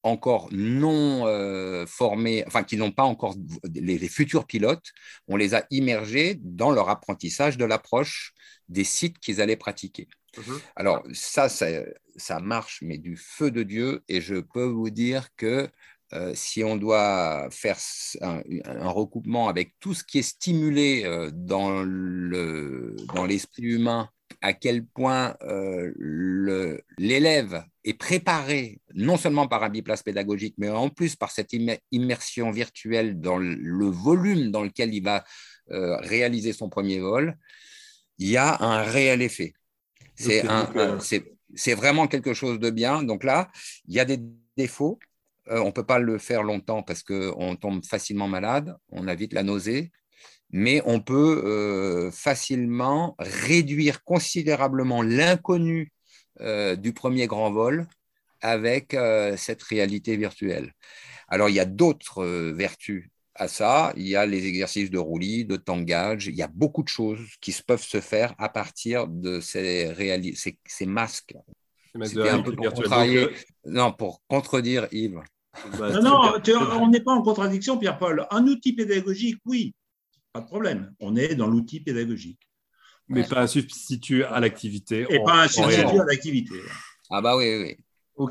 encore non euh, formés, enfin qui n'ont pas encore les, futurs pilotes, on les a immergés dans leur apprentissage de l'approche des sites qu'ils allaient pratiquer. Mhm. Alors ça, ça, marche, mais du feu de Dieu, et je peux vous dire que euh, si on doit faire un, recoupement avec tout ce qui est stimulé euh, dans l'esprit humain à quel point euh, l'élève est préparé non seulement par un biplace pédagogique, mais en plus par cette immersion virtuelle dans le volume dans lequel il va euh, réaliser son premier vol, il y a un réel effet. Euh, c'est vraiment quelque chose de bien. Donc là, il y a des défauts. on ne peut pas le faire longtemps parce qu'on tombe facilement malade, on a vite la nausée mais on peut euh, facilement réduire considérablement l'inconnu euh, du premier grand vol avec euh, cette réalité virtuelle. Alors, il y a d'autres vertus à ça. Il y a les exercices de roulis, de tangage. Il y a beaucoup de choses qui peuvent se faire à partir de ces, ces, masques. un peu pour Non, pour contredire Yves. non, non, on n'est pas en contradiction, Pierre-Paul. Un outil pédagogique, oui, pas de problème. On est dans l'outil pédagogique. Mais pas un substitut à l'activité. Et pas un substitut à l'activité. Ah bah oui, oui.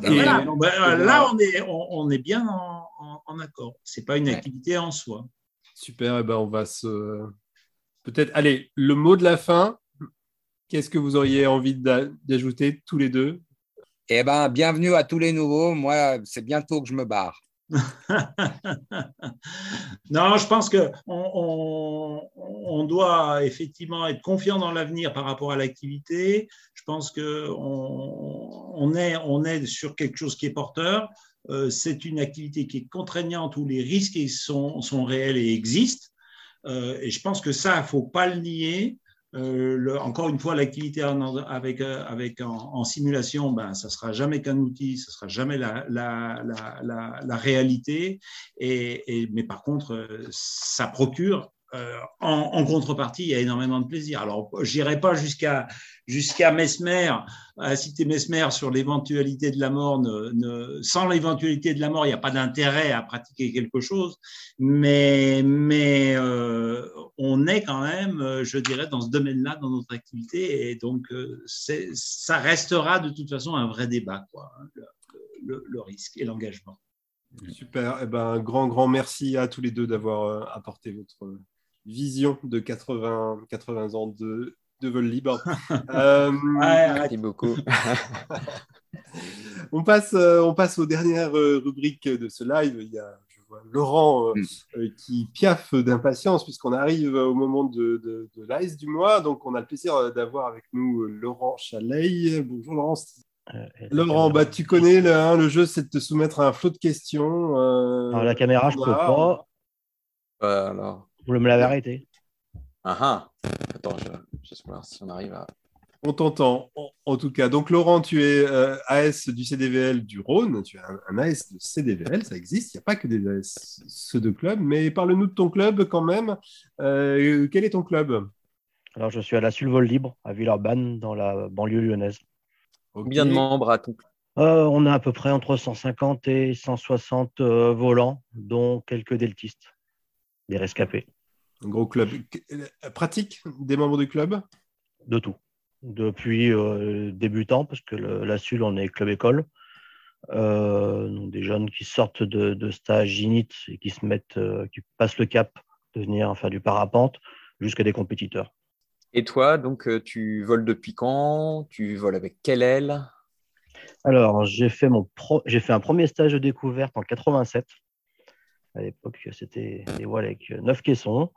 Ben, là, on est, on, est bien en, accord. Ce n'est pas une activité en soi. Super, et eh ben on va se. Peut-être, allez, le mot de la fin, qu'est-ce que vous auriez envie d'ajouter tous les deux? Eh ben, bienvenue à tous les nouveaux. Moi, c'est bientôt que je me barre. non, je pense qu'on on, doit effectivement être confiant dans l'avenir par rapport à l'activité. Je pense qu'on on est, sur quelque chose qui est porteur. Euh, c'est une activité qui est contraignante où les risques sont, sont réels et existent. Euh, et je pense que ça, il ne faut pas le nier. Euh, encore une fois, l'activité avec, euh, avec en, simulation, ben, ça sera jamais qu'un outil, ça sera jamais la, la, la, la réalité. Et, et, mais par contre, euh, ça procure euh, en, contrepartie, il y a énormément de plaisir. Alors, j'irai pas jusqu'à jusqu'à Mesmer, à citer Mesmer sur l'éventualité de la mort. Sans l'éventualité de la mort, il n'y a pas d'intérêt à pratiquer quelque chose, mais mais euh, on est quand même, euh, je dirais, dans ce domaine-là dans notre activité, et donc ça restera de toute façon un vrai débat, hein, le, le risque et l'engagement. Super. Eh ben, un grand, grand merci à tous les deux d'avoir apporté votre vision de 80, 80 ans de, de vol libre. Euh, merci beaucoup. on, passe, euh, on passe aux dernières euh, rubriques de ce live. Il y a je vois, Laurent mm. qui piaffe d'impatience puisqu'on arrive au moment de, de, de l'ICE du mois. Donc, on a le plaisir d'avoir avec nous Laurent Chaleil. Bonjour Laurent. Laurent, bah, tu connais le, hein, le jeu, c'est de te soumettre à un flot de questions. Alors, la caméra, je ne peux pas. alors. Vous me l'avez arrêté. Ah ah Attends, je, si on arrive à. On t'entend, en, tout cas. Donc, Laurent, tu es euh, AS du CDVL du Rhône. Tu es un, AS de CDVL, ça existe. Il n'y a pas que des AS, ceux de club. Mais parle-nous de ton club quand même. Euh, quel est ton club? Alors, je suis à la Sulvol Libre, à Villeurbanne, dans la banlieue lyonnaise. Combien de membres à ton club euh, On a à peu près entre 150 et 160 volants, dont quelques deltistes, des rescapés. Un gros club. Pratique des membres du club? De tout depuis euh, débutant, parce que la SUL, on est club école. Euh, donc des jeunes qui sortent de, stage init et qui se mettent, euh, qui passent le cap de venir faire du parapente jusqu'à des compétiteurs. Et toi, donc tu voles depuis quand? Tu voles avec quelle aile? Alors, j'ai fait, mon j'ai fait un premier stage de découverte en 87. À l'époque, c'était des voiles avec neuf caissons.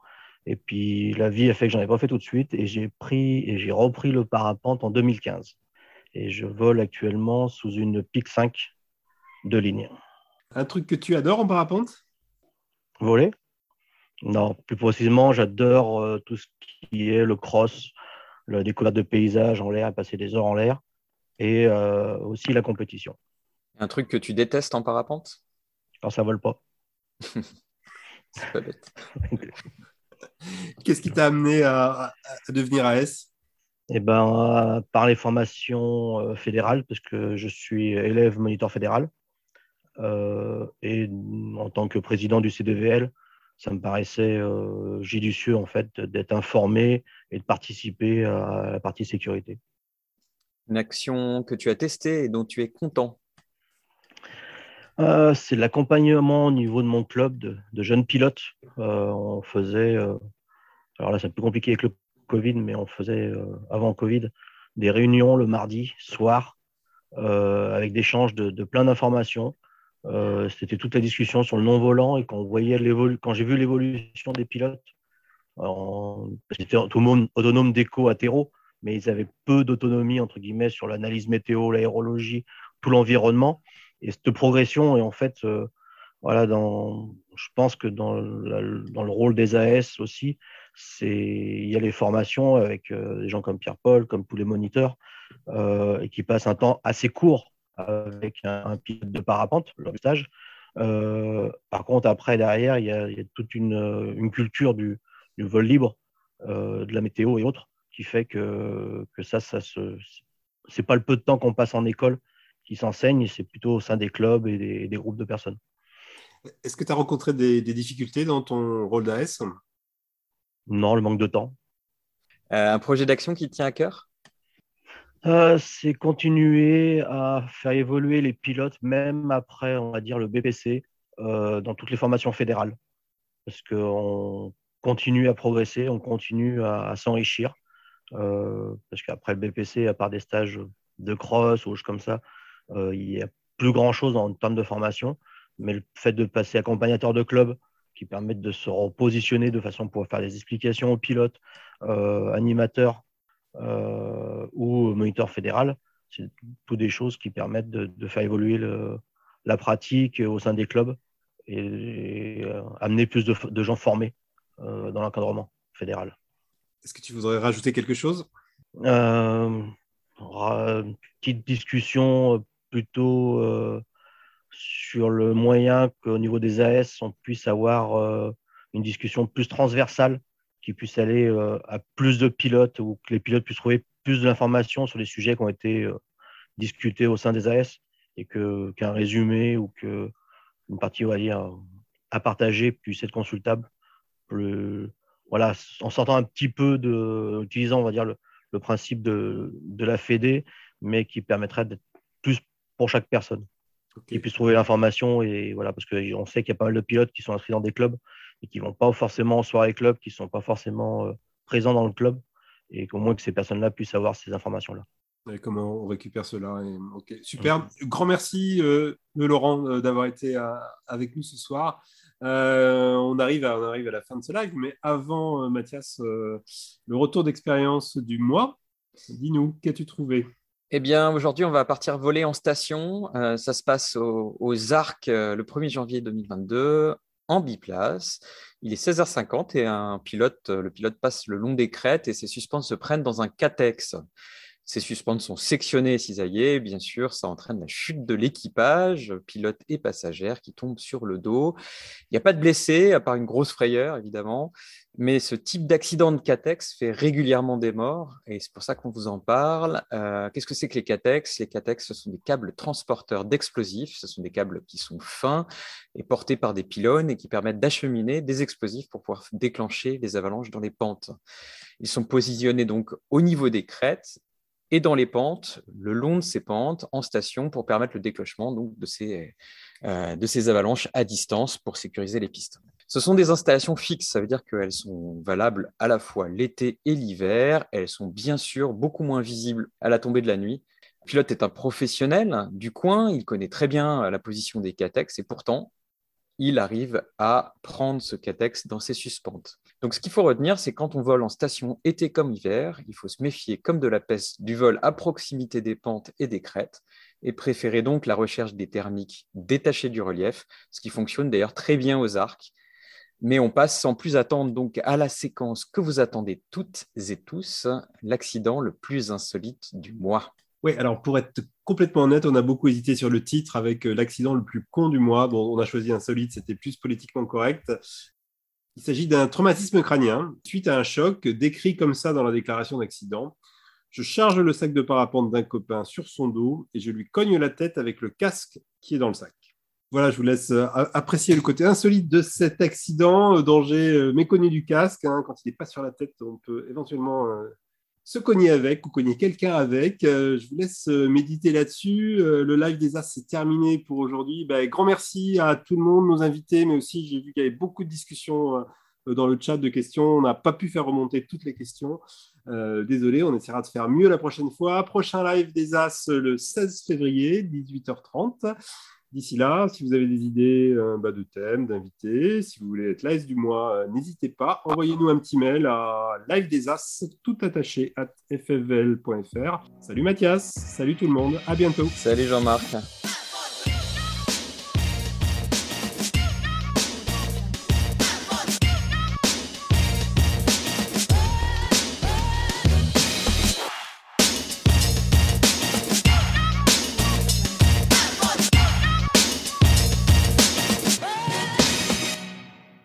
Et puis la vie a fait que j'en ai pas fait tout de suite et j'ai pris et j'ai repris le parapente en 2015. Et je vole actuellement sous une PIC 5 de ligne. Un truc que tu adores en parapente? Voler? Non, plus précisément, j'adore euh, tout ce qui est le cross, la découverte de paysages en l'air, passer des heures en l'air, et euh, aussi la compétition. Un truc que tu détestes en parapente? Quand ça vole pas. C'est pas bête. Qu'est-ce qui t'a amené à, devenir AS eh ben, par les formations euh, fédérales, parce que je suis élève moniteur fédéral. Euh, et en tant que président du CDVL, ça me paraissait euh, judicieux en fait d'être informé et de participer à la partie sécurité. Une action que tu as testée et dont tu es content euh, c'est l'accompagnement au niveau de mon club de, jeunes pilotes. Euh, on faisait, euh, alors là c'est un peu compliqué avec le Covid, mais on faisait avant Covid des réunions le mardi soir avec des échanges de, plein d'informations. C'était toute la discussion sur le non-volant et quand, quand j'ai vu l'évolution des pilotes, c'était tout le monde autonome d'éco à terreau, mais ils avaient peu d'autonomie entre guillemets sur l'analyse météo, l'aérologie, tout l'environnement. Et cette progression est en fait, euh, voilà, je pense que dans, le rôle des AS aussi, c'est il y a les formations avec euh, des gens comme Pierre-Paul, comme tous les moniteurs, euh, et qui passent un temps assez court avec un, pilote de parapente du stage. par contre, après, derrière, il y a, toute une, culture du, du vol libre, de la météo et autres, qui fait que, que ça, ça se, c'est pas le peu de temps qu'on passe en école qui s'enseignent, c'est plutôt au sein des clubs et des, groupes de personnes. Est-ce que tu as rencontré des, difficultés dans ton rôle d'AS Non, le manque de temps. Euh, un projet d'action qui te tient à cœur? Euh, C'est continuer à faire évoluer les pilotes, même après, on va dire, le BPC, euh, dans toutes les formations fédérales. Parce qu'on continue à progresser, on continue à, s'enrichir. parce qu'après le BPC, à part des stages de cross ou choses comme ça, euh, il n'y a plus grand-chose en termes de formation, mais le fait de passer accompagnateur de club qui permettent de se repositionner de façon pour faire des explications aux pilotes, euh, animateurs euh, ou moniteurs fédéral, c'est toutes des choses qui permettent de, faire évoluer la pratique au sein des clubs et, amener plus de, gens formés dans l'encadrement fédéral. Est-ce que tu voudrais rajouter quelque chose? Euh, petite discussion plutôt euh, sur le moyen qu'au niveau des AS, on puisse avoir euh, une discussion plus transversale qui puisse aller euh, à plus de pilotes ou que les pilotes puissent trouver plus d'informations sur les sujets qui ont été discutés au sein des AS et qu'un résumé ou que une partie on va dire à partager puisse être consultable. Voilà en sortant un petit peu de utilisant on va dire le, principe de, de la Fédé mais qui permettrait d'être plus pour chaque personne. Qui puisse trouver l'information et voilà, parce qu'on sait qu'il y a pas mal de pilotes qui sont inscrits dans des clubs et qui vont pas forcément en soirée club, qui sont pas forcément euh, présents dans le club et qu'au moins que ces personnes-là puissent avoir ces informations-là. comment on récupère cela et... Super. Grand merci euh, de Laurent euh, d'avoir été avec nous ce soir. on, arrive à, on arrive à la fin de ce live, mais avant, Mathias, le retour d'expérience du mois. Dis-nous, qu'as-tu trouvé? Eh bien, aujourd'hui, on va partir voler en station. Euh, ça se passe aux Arcs euh, le 1er janvier 2022 en biplace. Il est 16h50 et un pilote, euh, le pilote passe le long des crêtes et ses suspens se prennent dans un catex. Ces suspentes sont sectionnées et cisaillées. Bien sûr, ça entraîne la chute de l'équipage, pilote et passagère qui tombent sur le dos. Il n'y a pas de blessés, à part une grosse frayeur, évidemment. Mais ce type d'accident de CATEX fait régulièrement des morts et c'est pour ça qu'on vous en parle. Euh, qu'est-ce que c'est que les CATEX? Les CATEX, ce sont des câbles transporteurs d'explosifs. Ce sont des câbles qui sont fins et portés par des pylônes et qui permettent d'acheminer des explosifs pour pouvoir déclencher les avalanches dans les pentes. Ils sont positionnés donc au niveau des crêtes et dans les pentes, le long de ces pentes, en station, pour permettre le déclenchement de, ces, euh, de ces avalanches à distance pour sécuriser les pistes. Ce sont des installations fixes, ça veut dire qu'elles sont valables à la fois l'été et l'hiver. Elles sont bien sûr beaucoup moins visibles à la tombée de la nuit. Le pilote est un professionnel du coin, il connaît très bien la position des catex et pourtant, il arrive à prendre ce catex dans ses suspentes. Donc, ce qu'il faut retenir, c'est quand on vole en station été comme hiver, il faut se méfier comme de la peste du vol à proximité des pentes et des crêtes et préférer donc la recherche des thermiques détachées du relief, ce qui fonctionne d'ailleurs très bien aux arcs mais on passe sans plus attendre donc à la séquence que vous attendez toutes et tous, l'accident le plus insolite du mois. Oui, alors pour être complètement honnête, on a beaucoup hésité sur le titre avec euh, l'accident le plus con du mois. Bon, on a choisi insolite, c'était plus politiquement correct. Il s'agit d'un traumatisme crânien suite à un choc décrit comme ça dans la déclaration d'accident. Je charge le sac de parapente d'un copain sur son dos et je lui cogne la tête avec le casque qui est dans le sac. Voilà, je vous laisse euh, apprécier le côté insolite de cet accident, euh, danger euh, méconnu du casque. Hein. quand il n'est pas sur la tête, on peut éventuellement se cogner avec ou cogner quelqu'un avec. je vous laisse méditer là-dessus. le live des As, c'est terminé pour aujourd'hui. Ben, grand merci à tout le monde, nos invités, mais aussi j'ai vu qu'il y avait beaucoup de discussions dans le chat de questions. On n'a pas pu faire remonter toutes les questions. désolé, on essaiera de faire mieux la prochaine fois. Prochain live des As le 16 février, 18h30. D'ici là, si vous avez des idées euh, bah, de thèmes, d'invités, si vous voulez être l'AS du mois, euh, n'hésitez pas. Envoyez-nous un petit mail à live des as, tout attaché, at ffvl.fr. Salut Mathias, salut tout le monde, à bientôt. Salut Jean-Marc.